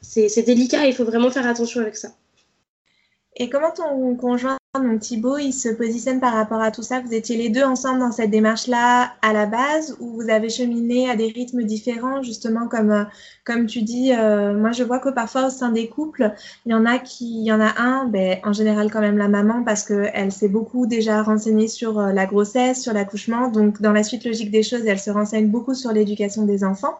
c'est délicat il faut vraiment faire attention avec ça. Et comment ton conjoint, donc Thibaut, il se positionne par rapport à tout ça? Vous étiez les deux ensemble dans cette démarche-là à la base ou vous avez cheminé à des rythmes différents, justement comme, euh, comme tu dis euh, Moi, je vois que parfois au sein des couples, il y en a qui, il y en a un, ben, en général quand même la maman parce qu'elle s'est beaucoup déjà renseignée sur euh, la grossesse, sur l'accouchement. Donc, dans la suite logique des choses, elle se renseigne beaucoup sur l'éducation des enfants.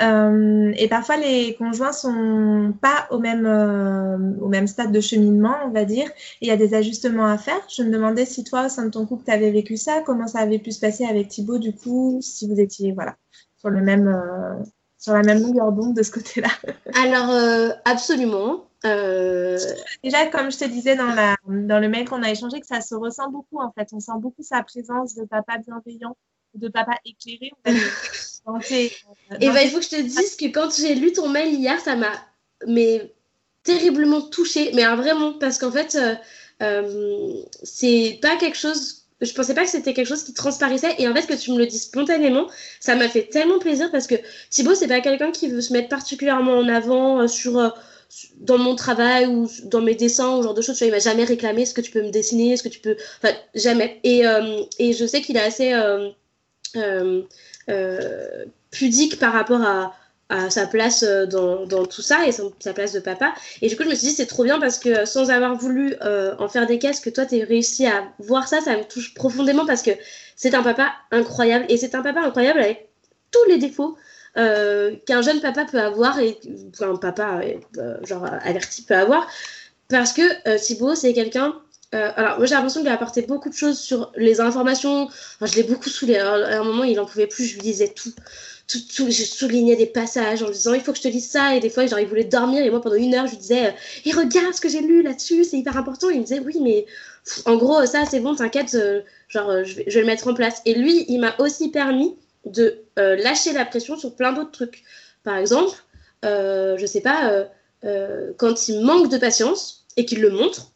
Euh, et parfois, les conjoints sont pas au même, euh, au même stade de cheminement, on va dire. il y a des ajustements à faire. Je me demandais si toi, au sein de ton couple, tu avais vécu ça, comment ça avait pu se passer avec Thibaut, du coup, si vous étiez voilà, sur, le même, euh, sur la même longueur d'onde de ce côté-là? [LAUGHS] Alors, absolument. Déjà, comme je te disais dans, la, dans le mail qu'on a échangé, que ça se ressent beaucoup en fait. On sent beaucoup sa présence de papa bienveillant, de papa éclairé. Et eh ben, il faut que je te dise que quand j'ai lu ton mail hier, ça m'a mais terriblement touchée, mais vraiment parce qu'en fait, euh, euh, c'est pas quelque chose. Je pensais pas que c'était quelque chose qui transparaissait et en fait que tu me le dis spontanément, ça m'a fait tellement plaisir parce que Thibaut c'est pas quelqu'un qui veut se mettre particulièrement en avant euh, sur dans mon travail ou dans mes dessins ou genre de choses. Tu vois, il m'a jamais réclamé ce que tu peux me dessiner, ce que tu peux, enfin jamais. Et, et je sais qu'il est assez euh, pudique par rapport à, sa place euh, dans, tout ça et sa place de papa. Et du coup, je me suis dit, c'est trop bien parce que euh, sans avoir voulu en faire des caisses, que toi, tu réussi à voir ça, ça me touche profondément parce que c'est un papa incroyable et c'est un papa incroyable avec tous les défauts qu'un jeune papa peut avoir et un papa genre averti peut avoir parce que Thibaut, c'est quelqu'un euh, alors, moi j'ai l'impression qu'il a apporté beaucoup de choses sur les informations. je l'ai beaucoup saoulé. à un moment, il en pouvait plus, je lui disais tout. tout, tout je soulignais des passages en lui disant il faut que je te lise ça. Et des fois, genre, il voulait dormir. Et moi, pendant une heure, je lui disais et regarde ce que j'ai lu là-dessus, c'est hyper important. il me disait oui, mais en gros, ça, c'est bon, t'inquiète, genre, je vais, je vais, le mettre en place. Et lui, il m'a aussi permis de lâcher la pression sur plein d'autres trucs. Par exemple, je sais pas, quand il manque de patience et qu'il le montre,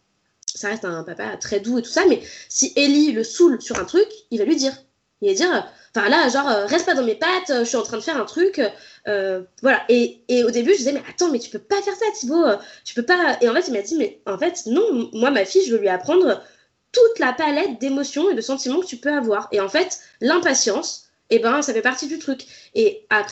ça reste un papa très doux et tout ça, mais si Ellie le saoule sur un truc, il va lui dire. Il va dire, enfin là, genre, euh, reste pas dans mes pattes, euh, je suis en train de faire un truc. Euh, voilà. Et, et, au début, je disais, mais attends, mais tu peux pas faire ça, Thibaut. Tu peux pas. Et en fait, il m'a dit, mais en fait, non, moi, ma fille, je veux lui apprendre toute la palette d'émotions et de sentiments que tu peux avoir. Et en fait, l'impatience, eh ben, ça fait partie du truc. Et après,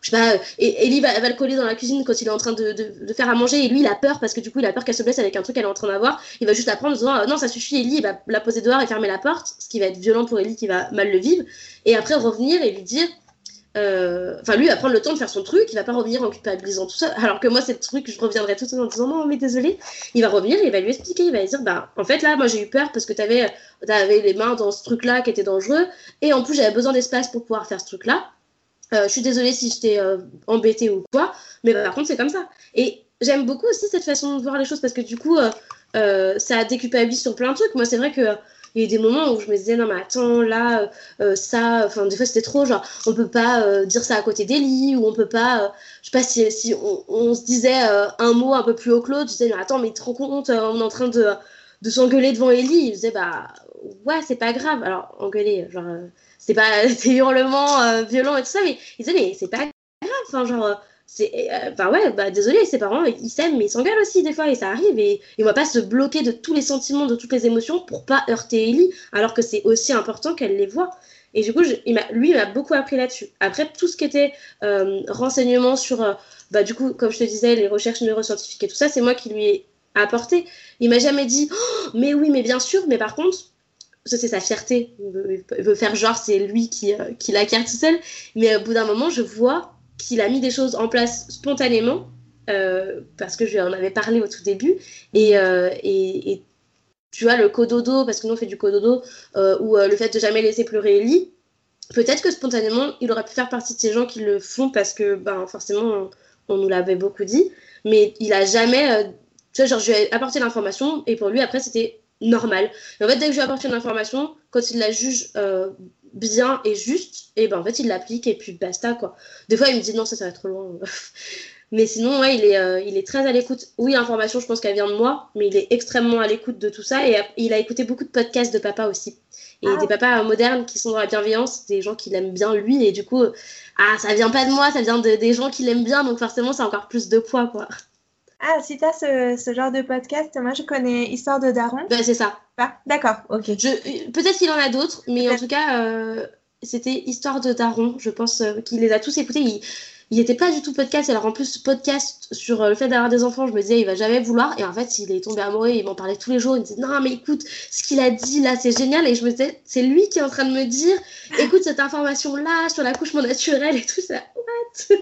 je sais pas, et Ellie va, le coller dans la cuisine quand il est en train de, faire à manger et lui il a peur parce que du coup il a peur qu'elle se blesse avec un truc qu'elle est en train d'avoir. Il va juste la prendre en disant non ça suffit Ellie, il va la poser dehors et fermer la porte, ce qui va être violent pour Ellie qui va mal le vivre. Et après revenir et lui dire, euh, enfin lui va prendre le temps de faire son truc, il va pas revenir en culpabilisant tout ça. Alors que moi c'est le truc je reviendrai tout en disant non mais désolé. Il va revenir il va lui expliquer, il va lui dire bah en fait là moi j'ai eu peur parce que t'avais avais les mains dans ce truc là qui était dangereux et en plus j'avais besoin d'espace pour pouvoir faire ce truc là. Euh, je suis désolée si je t'ai euh, embêtée ou quoi, mais par contre, c'est comme ça. Et j'aime beaucoup aussi cette façon de voir les choses parce que du coup, euh, ça déculpabilise sur plein de trucs. Moi, c'est vrai que. Il y a des moments où je me disais, non, mais attends, là, ça, enfin, des fois c'était trop, genre, on peut pas dire ça à côté d'Elie, ou on peut pas, je sais pas si, si on, se disait un mot un peu plus haut que l'autre, je disais, mais attends, mais tu te rends compte, on est en train de, de s'engueuler devant Ellie. Il disait, bah, ouais, c'est pas grave. Alors, engueuler, genre, c'est pas [LAUGHS] des hurlements euh, violents et tout ça, mais ils disaient, mais c'est pas grave, enfin, genre, euh, c'est, euh, enfin, ouais, bah, désolé, ses parents, ils s'aiment, mais ils s'engueulent aussi des fois, et ça arrive, et, et on va pas se bloquer de tous les sentiments, de toutes les émotions pour pas heurter Ellie, alors que c'est aussi important qu'elle les voit. Et du coup, lui, il m'a beaucoup appris là-dessus. Après, tout ce qui était euh, renseignement sur, bah, du coup, comme je te disais, les recherches neuroscientifiques et tout ça, c'est moi qui lui ai apporté. Il m'a jamais dit, oh, mais oui, mais bien sûr, mais par contre, ça c'est sa fierté. Il veut, faire genre c'est lui qui, euh, qui l'acquiert tout seul. Mais au bout d'un moment, je vois qu'il a mis des choses en place spontanément, euh, parce que je lui en avais parlé au tout début. Et, euh, et, tu vois, le cododo, parce que nous on fait du cododo, ou le fait de jamais laisser pleurer Ellie, peut-être que spontanément, il aurait pu faire partie de ces gens qui le font parce que ben, forcément, on, nous l'avait beaucoup dit. Mais il a jamais. tu vois, genre, je lui ai apporté l'information et pour lui, après, c'était normal. en fait, dès que je lui apporte une information, quand il la juge euh, bien et juste, et ben en fait, il l'applique et puis basta quoi. Des fois, il me dit non, ça, ça va trop loin. [LAUGHS] mais sinon, ouais, il est, euh, il est très à l'écoute. Oui, l'information, je pense qu'elle vient de moi, mais il est extrêmement à l'écoute de tout ça et il a écouté beaucoup de podcasts de papa aussi. Et ah. des papas modernes qui sont dans la bienveillance, des gens qui l'aiment bien lui, et du coup, ah, ça vient pas de moi, ça vient de, des gens qui l'aiment bien, donc forcément, c'est encore plus de poids, quoi. Ah, si tu as ce, ce, genre de podcast, moi je connais Histoire de Daron. Ben, c'est ça. Ah, D'accord, ok. Peut-être qu'il en a d'autres, mais en tout cas, euh, c'était Histoire de Daron. Je pense euh, qu'il les a tous écoutés. Il, il était pas du tout podcast. Alors en plus, podcast sur euh, le fait d'avoir des enfants, je me disais, il va jamais vouloir. Et en fait, il est tombé amoureux, il m'en parlait tous les jours. Il me disait, non, mais écoute, ce qu'il a dit là, c'est génial. Et je me disais, c'est lui qui est en train de me dire, [LAUGHS] écoute cette information-là sur l'accouchement naturel et tout ça. What?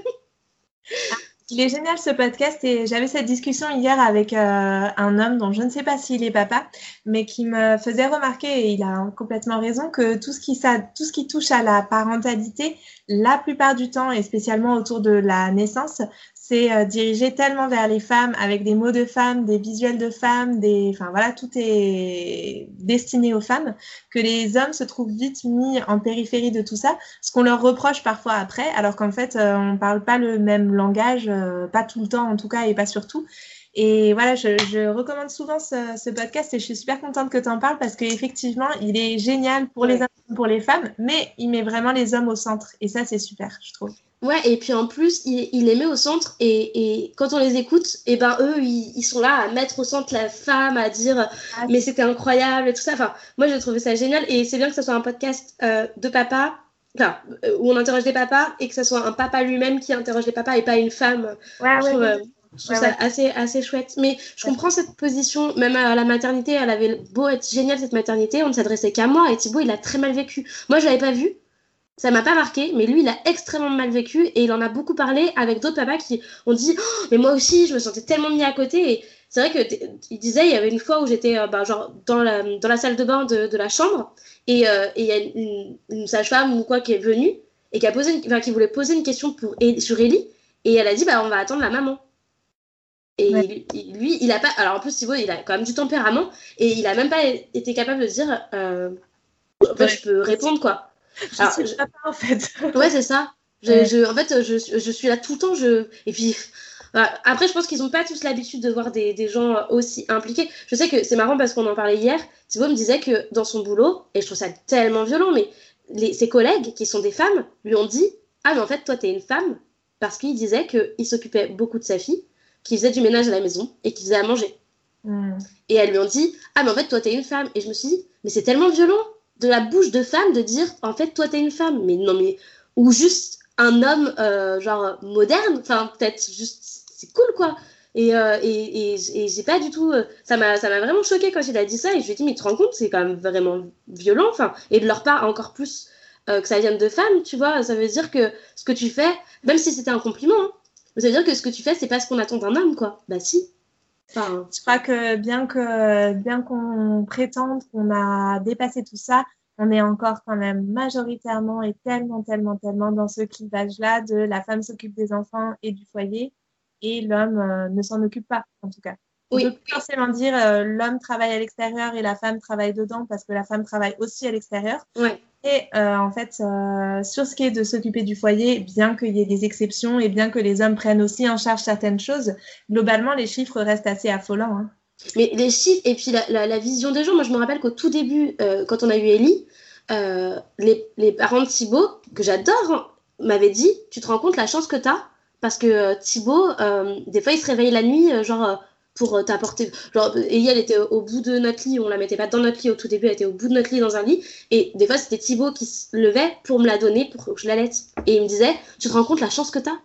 Il est génial ce podcast et j'avais cette discussion hier avec euh, un homme dont je ne sais pas s'il est papa, mais qui me faisait remarquer, et il a complètement raison, que tout ce qui, ça, tout ce qui touche à la parentalité, la plupart du temps, et spécialement autour de la naissance, c'est euh, dirigé tellement vers les femmes avec des mots de femmes, des visuels de femmes, des, enfin voilà, tout est destiné aux femmes que les hommes se trouvent vite mis en périphérie de tout ça, ce qu'on leur reproche parfois après, alors qu'en fait euh, on parle pas le même langage, euh, pas tout le temps en tout cas et pas surtout. Et voilà, je, recommande souvent ce, podcast et je suis super contente que tu en parles parce qu'effectivement, il est génial pour les hommes pour les femmes, mais il met vraiment les hommes au centre. Et ça, c'est super, je trouve. Ouais, et puis en plus, il, les met au centre et, et, quand on les écoute, et eh ben eux, ils, sont là à mettre au centre la femme, à dire ah, mais c'était incroyable et tout ça. Enfin, moi, j'ai trouvé ça génial et c'est bien que ce soit un podcast euh, de papa, enfin, euh, où on interroge les papas et que ce soit un papa lui-même qui interroge les papas et pas une femme. Ouais, ouais, euh, je trouve ça assez, assez chouette. Mais je comprends cette position, même à la maternité, elle avait beau être géniale cette maternité, on ne s'adressait qu'à moi et Thibaut, il a très mal vécu. Moi, je l'avais pas vu, ça m'a pas marqué, mais lui, il a extrêmement mal vécu et il en a beaucoup parlé avec d'autres papas qui ont dit oh, Mais moi aussi, je me sentais tellement mis à côté. Et c'est vrai qu'il disait Il y avait une fois où j'étais euh, bah, genre dans la, dans la salle de bain de, de la chambre et euh, il y a une, une sage-femme ou quoi qui est venue et qui, a posé qui voulait poser une question pour, sur Ellie et elle a dit bah, On va attendre la maman. Et lui, il a pas. Alors en plus, Thibaut, il a quand même du tempérament et il a même pas été capable de dire. Euh, je peux répondre quoi. [LAUGHS] Je en fait. [LAUGHS] ouais, c'est ça. Je, en fait, je, je, suis là tout le temps. Je... Et puis, après, je pense qu'ils n'ont pas tous l'habitude de voir des, des, gens aussi impliqués. Je sais que c'est marrant parce qu'on en parlait hier. Thibaut me disait que dans son boulot, et je trouve ça tellement violent, mais les, ses collègues qui sont des femmes lui ont dit Ah, mais en fait, toi, tu es une femme. Parce qu'il disait qu'il s'occupait beaucoup de sa fille qui faisait du ménage à la maison et qui faisait à manger. Hmm. Et elles lui ont dit Ah, mais en fait, toi, t'es une femme. Et je me suis dit Mais c'est tellement violent de la bouche de femme de dire En fait, toi, t'es une femme. Mais non, mais. Ou juste un homme, euh, genre, moderne. Enfin, peut-être juste. C'est cool, quoi. Et, euh, et, et, j'ai pas du tout. Euh, ça m'a vraiment choqué quand il a dit ça. Et je lui ai dit Mais tu te rends compte, c'est quand même vraiment violent. Enfin, et de leur part, encore plus que ça vienne de femmes, tu vois. Ça veut dire que ce que tu fais, même si c'était un compliment, hein, ça veut dire que ce que tu fais, c'est pas ce qu'on attend d'un homme, quoi. Bah si. Enfin... Je crois que bien que bien qu'on prétende qu'on a dépassé tout ça, on est encore quand même majoritairement et tellement, tellement, tellement dans ce clivage-là de la femme s'occupe des enfants et du foyer et l'homme euh, ne s'en occupe pas, en tout cas. On oui. peut forcément dire euh, l'homme travaille à l'extérieur et la femme travaille dedans parce que la femme travaille aussi à l'extérieur. Ouais. Et euh, en fait, euh, sur ce qui est de s'occuper du foyer, bien qu'il y ait des exceptions et bien que les hommes prennent aussi en charge certaines choses, globalement, les chiffres restent assez affolants. Hein. Mais les chiffres et puis la, vision des gens, moi je me rappelle qu'au tout début, euh, quand on a eu Ellie, les, les, parents de Thibaut, que j'adore, hein, m'avaient dit Tu te rends compte la chance que tu as Parce que Thibaut, des fois, il se réveille la nuit, genre pour euh, t'apporter. Genre, et elle était au bout de notre lit, on la mettait pas dans notre lit au tout début, elle était au bout de notre lit dans un lit. Et des fois, c'était Thibaut qui se levait pour me la donner, pour que je la laisse. Et il me disait, tu te rends compte la chance que t'as?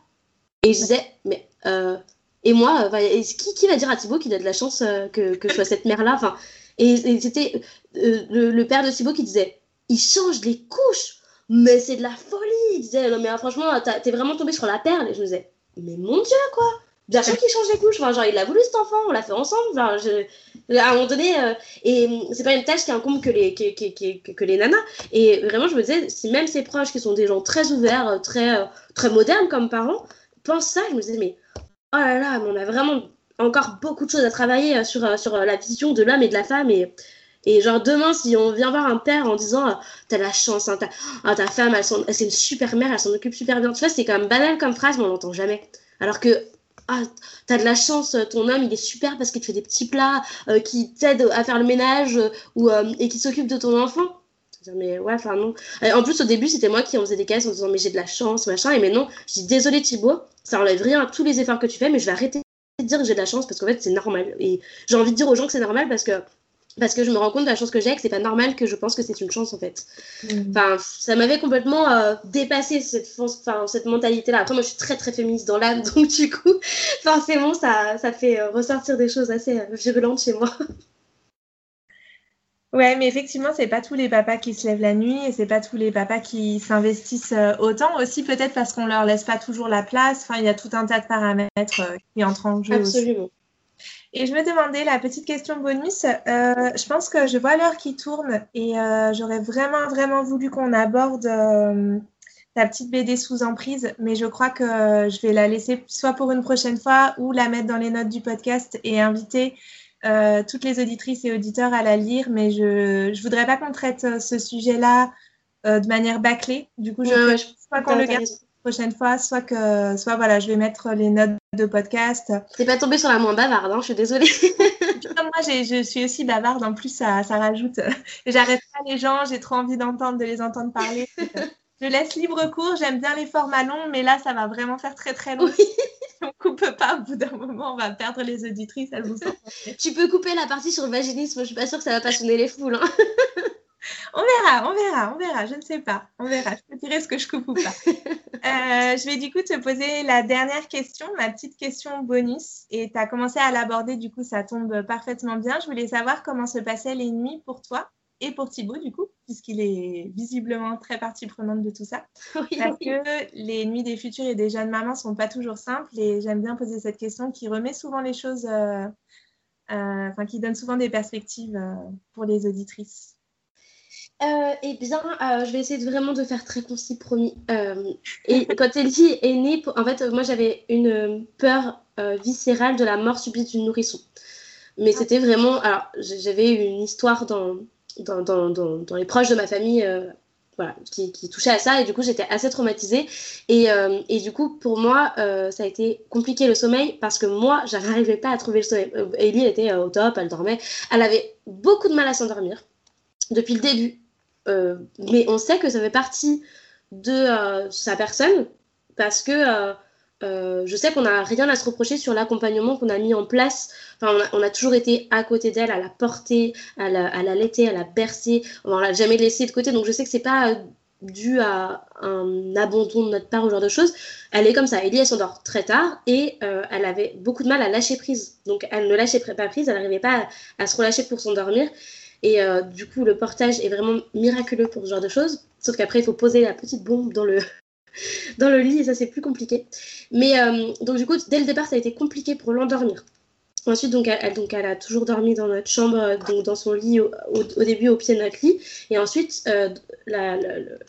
Et je disais, mais. Euh, et moi, euh, qui, qui va dire à Thibaut qu'il a de la chance que, que je sois cette mère-là? Enfin, Et, c'était le, père de Thibaut qui disait, il change les couches mais c'est de la folie. Il disait, non, mais franchement, t'es vraiment tombé sur la perle. Et je me disais, mais mon Dieu, quoi. Bien sûr qu'il change les couches. Genre, il a voulu cet enfant, on l'a fait ensemble. Je... À un moment donné, euh, et c'est pas une tâche qui incombe que les, que, que, que, les nanas. Et vraiment, je me disais, si même ses proches, qui sont des gens très ouverts, euh, très, euh, très modernes comme parents, pensent ça, je me disais, mais oh là là, on a vraiment encore beaucoup de choses à travailler sur, sur la vision de l'homme et de la femme. Et, et genre, demain, si on vient voir un père en disant, t'as la chance, hein, ah, ta femme, c'est une super mère, elle s'en occupe super bien. Tu vois, c'est quand même banal comme phrase, mais on l'entend jamais. Alors que ah, t'as de la chance, ton homme, il est super parce qu'il te fait des petits plats, euh, qui t'aide à faire le ménage euh, ou, euh, et qui s'occupe de ton enfant. Mais ouais, enfin non. En plus, au début, c'était moi qui en faisais des caisses en disant, mais j'ai de la chance, machin. Et maintenant, je dis, désolé Thibaut, ça enlève rien à tous les efforts que tu fais, mais je vais arrêter de dire que j'ai de la chance parce qu'en fait, c'est normal. Et j'ai envie de dire aux gens que c'est normal parce que parce que je me rends compte de la chance que j'ai, que c'est pas normal que je pense que c'est une chance en fait. Mm. Enfin, ça m'avait complètement euh, dépassé cette, enfin, cette mentalité-là. Après, moi, je suis très très féministe dans l'âme, [LAUGHS] donc du coup, forcément, ça, ça fait euh, ressortir des choses assez euh, virulentes chez moi. Ouais, mais effectivement, c'est pas tous les papas qui se lèvent la nuit et c'est pas tous les papas qui s'investissent autant. Aussi, peut-être parce qu'on leur laisse pas toujours la place. Enfin, il y a tout un tas de paramètres qui entrent en jeu. Absolument. Et je me demandais, la petite question bonus, euh, je pense que je vois l'heure qui tourne et euh, j'aurais vraiment, vraiment voulu qu'on aborde euh, la petite BD sous emprise, mais je crois que je vais la laisser soit pour une prochaine fois ou la mettre dans les notes du podcast et inviter toutes les auditrices et auditeurs à la lire, mais je ne voudrais pas qu'on traite ce sujet-là de manière bâclée. Du coup, je, ouais, je qu'on le garde prochaine fois, soit que, soit voilà, je vais mettre les notes de podcast. T'es pas tombée sur la moins bavarde, hein, je suis désolée. [LAUGHS] moi, je suis aussi bavarde, en plus, ça, ça rajoute. J'arrête pas les gens, j'ai trop envie d'entendre, de les entendre parler. [LAUGHS] je laisse libre cours, j'aime bien les formats longs, mais là, ça va vraiment faire très très long. Oui. [LAUGHS] on coupe pas, au bout d'un moment, on va perdre les auditrices, elles vous Tu peux couper la partie sur le vaginisme, je suis pas sûre que ça va passionner les foules. Hein. On verra, on verra, on verra, je ne sais pas. On verra, je te dirai ce que je coupe ou pas. [LAUGHS] Euh, je vais du coup te poser la dernière question, ma petite question bonus. Et tu as commencé à l'aborder, du coup, ça tombe parfaitement bien. Je voulais savoir comment se passaient les nuits pour toi et pour Thibaut, du coup, puisqu'il est visiblement très partie prenante de tout ça. parce que les nuits des futurs et des jeunes mamans sont pas toujours simples. Et j'aime bien poser cette question qui remet souvent les choses, euh, euh, enfin, qui donne souvent des perspectives pour les auditrices. Euh, eh bien, euh, je vais essayer de vraiment de faire très concis, promis. Euh, et [LAUGHS] quand Elsie est née, en fait, moi j'avais une peur viscérale de la mort subite du nourrisson. Mais ah. c'était vraiment. Alors, j'avais une histoire dans, dans, dans, dans, les proches de ma famille voilà, qui, qui, touchait à ça et du coup j'étais assez traumatisée et, euh, et, du coup pour moi euh, ça a été compliqué le sommeil parce que moi je n'arrivais pas à trouver le sommeil. Euh, Ellie était au top, elle dormait, elle avait beaucoup de mal à s'endormir depuis le début mais on sait que ça fait partie de sa personne parce que euh, je sais qu'on n'a rien à se reprocher sur l'accompagnement qu'on a mis en place. Enfin, on, a, toujours été à côté d'elle, à la porter, à la, laiter, à la bercer. On l'a jamais laissée de côté. Donc je sais que c'est pas euh, dû à un abandon de notre part ou genre de choses. Elle est comme ça. Ellie, elle s'endort très tard et euh, elle avait beaucoup de mal à lâcher prise. Donc elle ne lâchait pas prise, elle n'arrivait pas à, se relâcher pour s'endormir. Et du coup, le portage est vraiment miraculeux pour ce genre de choses. Sauf qu'après, il faut poser la petite bombe dans le, [LAUGHS] dans le lit et ça c'est plus compliqué. Mais euh, donc du coup, dès le départ, ça a été compliqué pour l'endormir. Ensuite, donc elle, donc, elle a toujours dormi dans notre chambre, euh, donc dans son lit au, début au pied de notre lit. Et ensuite, euh, la,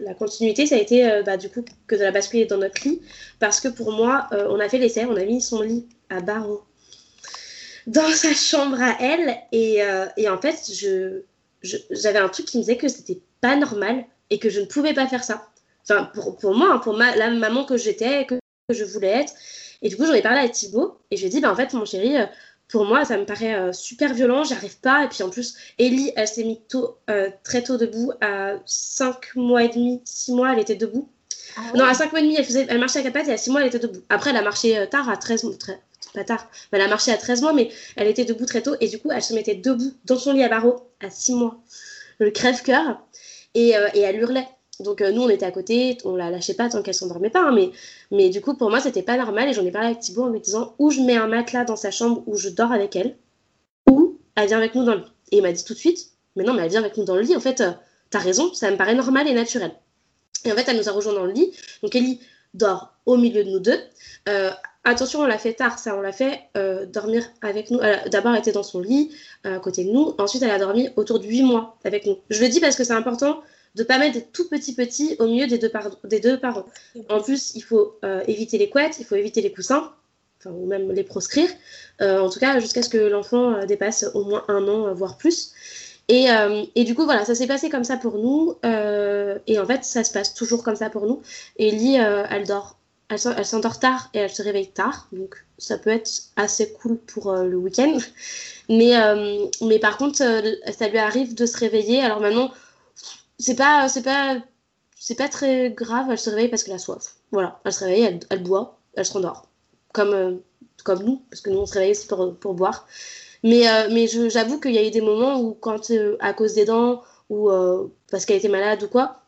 la, continuité, ça a été bah, du coup que de la basculer dans notre lit. Parce que pour moi, on a fait l'essai, on a mis son lit à barreaux dans sa chambre à elle. Et, et en fait, je, j'avais un truc qui me disait que c'était pas normal et que je ne pouvais pas faire ça. Enfin, pour, pour moi, hein, pour ma, la maman que j'étais, que, je voulais être. Et du coup, j'en ai parlé à Thibaut et je lui ai dit, bah, en fait, mon chéri, euh, pour moi, ça me paraît euh, super violent, j'arrive pas. Et puis en plus, Ellie, elle s'est mise tôt, euh, très tôt debout, à 5 mois et demi, 6 mois, elle était debout. Ah non, à 5 mois et demi, elle, faisait, elle marchait à quatre pattes et à 6 mois, elle était debout. Après, elle a marché tard, à 13 mois, pas tard, elle a marché à 13 mois, mais elle était debout très tôt et du coup, elle se mettait debout dans son lit à barreaux à 6 mois. Le crève-cœur. Et, et elle hurlait. Donc euh, nous, on était à côté, on la lâchait pas tant qu'elle s'endormait pas, hein, mais, mais du coup, pour moi, c'était pas normal et j'en ai parlé avec Thibaut en me disant où je mets un matelas dans sa chambre où je dors avec elle, ou elle vient avec nous dans le lit? Et il m'a dit tout de suite, mais non, mais elle vient avec nous dans le lit, en fait, euh, t'as raison, ça me paraît normal et naturel. Et en fait, elle nous a rejoint dans le lit, donc Ellie dort au milieu de nous deux. Euh, attention, on l'a fait tard, ça, on l'a fait dormir avec nous. D'abord, elle était dans son lit, à côté de nous. Ensuite, elle a dormi autour de 8 mois avec nous. Je le dis parce que c'est important de pas mettre des tout petits petits au milieu des deux, parents. En plus, il faut euh, éviter les couettes, il faut éviter les coussins, ou même les proscrire, euh, en tout cas jusqu'à ce que l'enfant euh, dépasse au moins un an, voire plus. Et, et, du coup, voilà, ça s'est passé comme ça pour nous. et en fait, ça se passe toujours comme ça pour nous. Ellie, elle dort, elle, s'endort tard et elle se réveille tard. Donc, ça peut être assez cool pour le week-end. Mais, mais par contre, ça lui arrive de se réveiller. Alors maintenant, c'est pas, pas, pas très grave. Elle se réveille parce qu'elle a soif. Voilà, elle se réveille, elle, elle boit, elle se rendort. Comme, euh, comme nous, parce que nous on se réveille aussi pour, pour boire. Mais, euh, mais j'avoue qu'il y a eu des moments où, quand, euh, à cause des dents, ou parce qu'elle était malade ou quoi,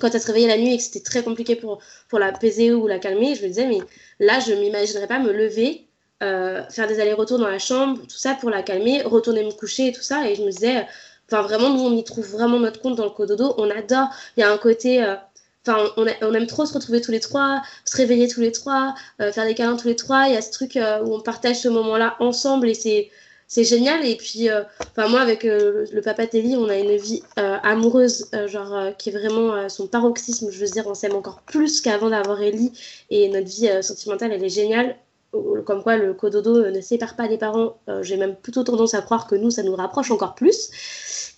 quand elle se réveillait la nuit et que c'était très compliqué pour, pour l'apaiser ou la calmer, je me disais, mais là, je m'imaginerais pas me lever, faire des allers-retours dans la chambre, tout ça pour la calmer, retourner me coucher et tout ça. Et je me disais, Enfin, vraiment, nous, on y trouve vraiment notre compte dans le cododo. On adore. Il y a un côté. Euh, on, on, aime trop se retrouver tous les trois, se réveiller tous les trois, euh, faire des câlins tous les trois. Il y a ce truc euh, où on partage ce moment-là ensemble et c'est. C'est génial et puis enfin moi avec le papa Telly on a une vie amoureuse genre qui est vraiment son paroxysme je veux dire on s'aime encore plus qu'avant d'avoir Ellie et notre vie sentimentale elle est géniale comme quoi le cododo ne sépare pas des parents, j'ai même plutôt tendance à croire que nous, ça nous rapproche encore plus.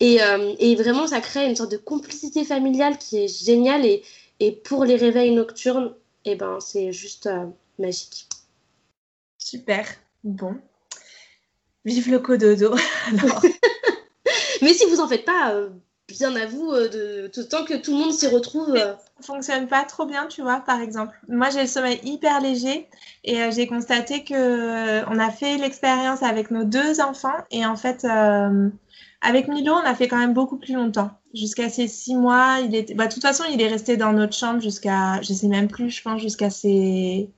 Euh, et, vraiment, ça crée une sorte de complicité familiale qui est géniale. Et, et pour les réveils nocturnes, eh ben, c'est juste euh, magique. Super. Bon. Vive le cododo. [LAUGHS] [LAUGHS] Mais si vous en faites pas, euh, bien à vous, de, tant que tout le monde s'y retrouve. Ça fonctionne pas trop bien, tu vois, par exemple. Moi, j'ai le sommeil hyper léger et j'ai constaté que on a fait l'expérience avec nos deux enfants et en fait, avec Milo, on a fait quand même beaucoup plus longtemps. Jusqu'à ses six mois, il était. Bah, de toute façon, il est resté dans notre chambre jusqu'à, je sais même plus, je pense jusqu'à ses,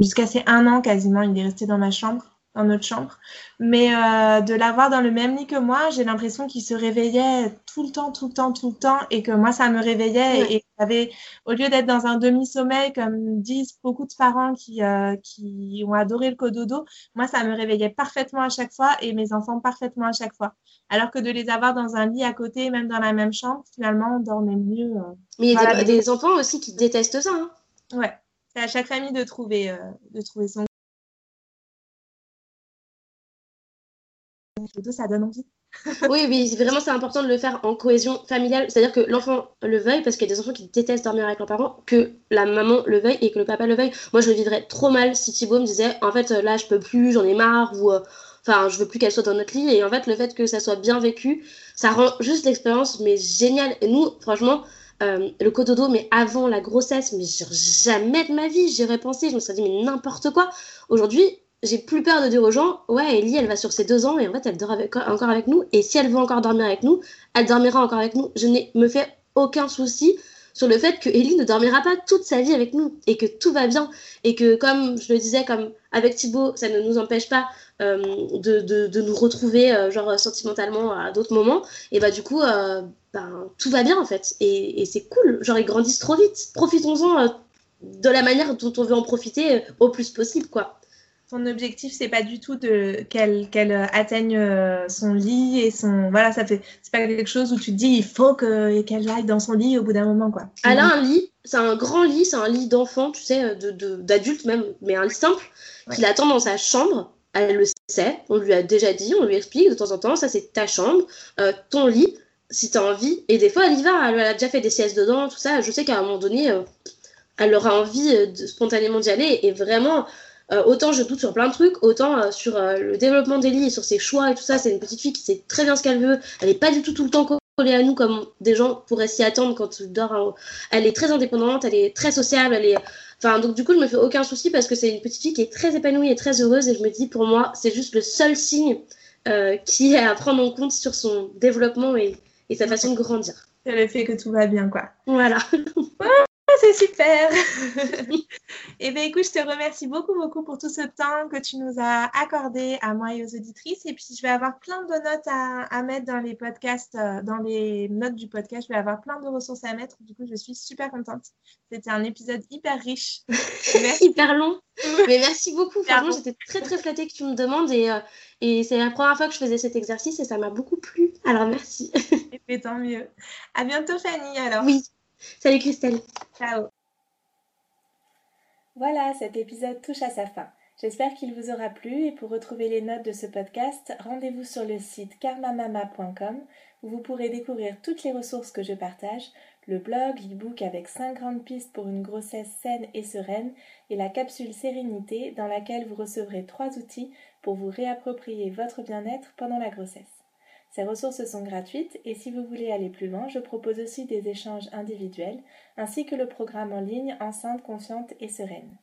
jusqu'à ses un an quasiment. Il est resté dans ma chambre dans notre chambre. Mais euh, de l'avoir dans le même lit que moi, j'ai l'impression qu'il se réveillait tout le temps, tout le temps, tout le temps, et que moi, ça me réveillait. Et, avait, au lieu d'être dans un demi-sommeil, comme disent beaucoup de parents qui, euh, qui ont adoré le cododo, moi, ça me réveillait parfaitement à chaque fois et mes enfants parfaitement à chaque fois. Alors que de les avoir dans un lit à côté, même dans la même chambre, finalement, on dormait mieux. Euh. Mais il y a des, enfants aussi qui détestent ça. Hein. Ouais, c'est à chaque famille de trouver, de trouver son ça donne envie. [LAUGHS] oui, oui, vraiment, c'est important de le faire en cohésion familiale. C'est-à-dire que l'enfant le veuille, parce qu'il y a des enfants qui détestent dormir avec leurs parents, que la maman le veuille et que le papa le veuille. Moi, je le vivrais trop mal si Thibaut me disait, en fait, là, je peux plus, j'en ai marre, ou euh, enfin, je veux plus qu'elle soit dans notre lit. Et en fait, le fait que ça soit bien vécu, ça rend juste l'expérience, mais géniale. Et nous, franchement, euh, le cododo, mais avant la grossesse, mais jamais de ma vie, j'y pensé, je me serais dit, mais n'importe quoi. Aujourd'hui, j'ai plus peur de dire aux gens, ouais, Ellie, elle va sur ses deux ans et en fait, elle dort encore avec nous. Et si elle veut encore dormir avec nous, elle dormira encore avec nous. Je ne me fais aucun souci sur le fait que Ellie ne dormira pas toute sa vie avec nous et que tout va bien. Et que, comme je le disais, comme avec Thibaut, ça ne nous empêche pas euh, de, nous retrouver, euh, genre, sentimentalement à d'autres moments. Et bah, du coup, euh, ben, tout va bien en fait. Et, et c'est cool. Genre, ils grandissent trop vite. Profitons-en de la manière dont on veut en profiter au plus possible, quoi son objectif c'est pas du tout de qu'elle euh, atteigne euh, son lit et son voilà ça fait c'est pas quelque chose où tu te dis il faut que qu'elle aille dans son lit au bout d'un moment quoi. Elle a un lit c'est un grand lit c'est un lit d'enfant tu sais de d'adulte même mais un lit simple qu'il attend dans sa chambre elle le sait on lui a déjà dit on lui explique de temps en temps ça c'est ta chambre euh, ton lit si t'as envie et des fois elle y va elle, a déjà fait des siestes dedans tout ça je sais qu'à un moment donné elle aura envie de, spontanément d'y aller et vraiment euh, autant je doute sur plein de trucs, autant euh, sur euh, le développement d'Ellie et sur ses choix et tout ça, c'est une petite fille qui sait très bien ce qu'elle veut. Elle n'est pas du tout tout le temps collée à nous comme des gens pourraient s'y attendre quand tu dors. Elle est très indépendante, elle est très sociable, elle est. Enfin, donc du coup, je me fais aucun souci parce que c'est une petite fille qui est très épanouie et très heureuse et je me dis, pour moi, c'est juste le seul signe qui est à prendre en compte sur son développement et, et sa façon de grandir. C'est le fait que tout va bien, quoi. Voilà. [LAUGHS] c'est super. et [LAUGHS] eh bien écoute, je te remercie beaucoup, beaucoup pour tout ce temps que tu nous as accordé à moi et aux auditrices. Et puis, je vais avoir plein de notes à, mettre dans les podcasts, euh, dans les notes du podcast. Je vais avoir plein de ressources à mettre. Du coup, je suis super contente. C'était un épisode hyper riche. [LAUGHS] hyper long. Mais merci beaucoup. Franchement, j'étais très, très flattée que tu me demandes. Et, euh, et c'est la première fois que je faisais cet exercice et ça m'a beaucoup plu. Alors, merci. et [LAUGHS] eh tant mieux. À bientôt, Fanny. Alors. Oui. Salut Christelle. Ciao. Voilà, cet épisode touche à sa fin. J'espère qu'il vous aura plu et pour retrouver les notes de ce podcast, rendez-vous sur le site karmamama.com où vous pourrez découvrir toutes les ressources que je partage, le blog, l'e-book avec 5 grandes pistes pour une grossesse saine et sereine et la capsule sérénité dans laquelle vous recevrez trois outils pour vous réapproprier votre bien-être pendant la grossesse. Ces ressources sont gratuites et si vous voulez aller plus loin, je propose aussi des échanges individuels ainsi que le programme en ligne Enceinte confiante et sereine.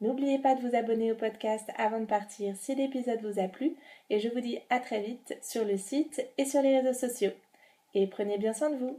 N'oubliez pas de vous abonner au podcast avant de partir si l'épisode vous a plu et je vous dis à très vite sur le site et sur les réseaux sociaux. Et prenez bien soin de vous.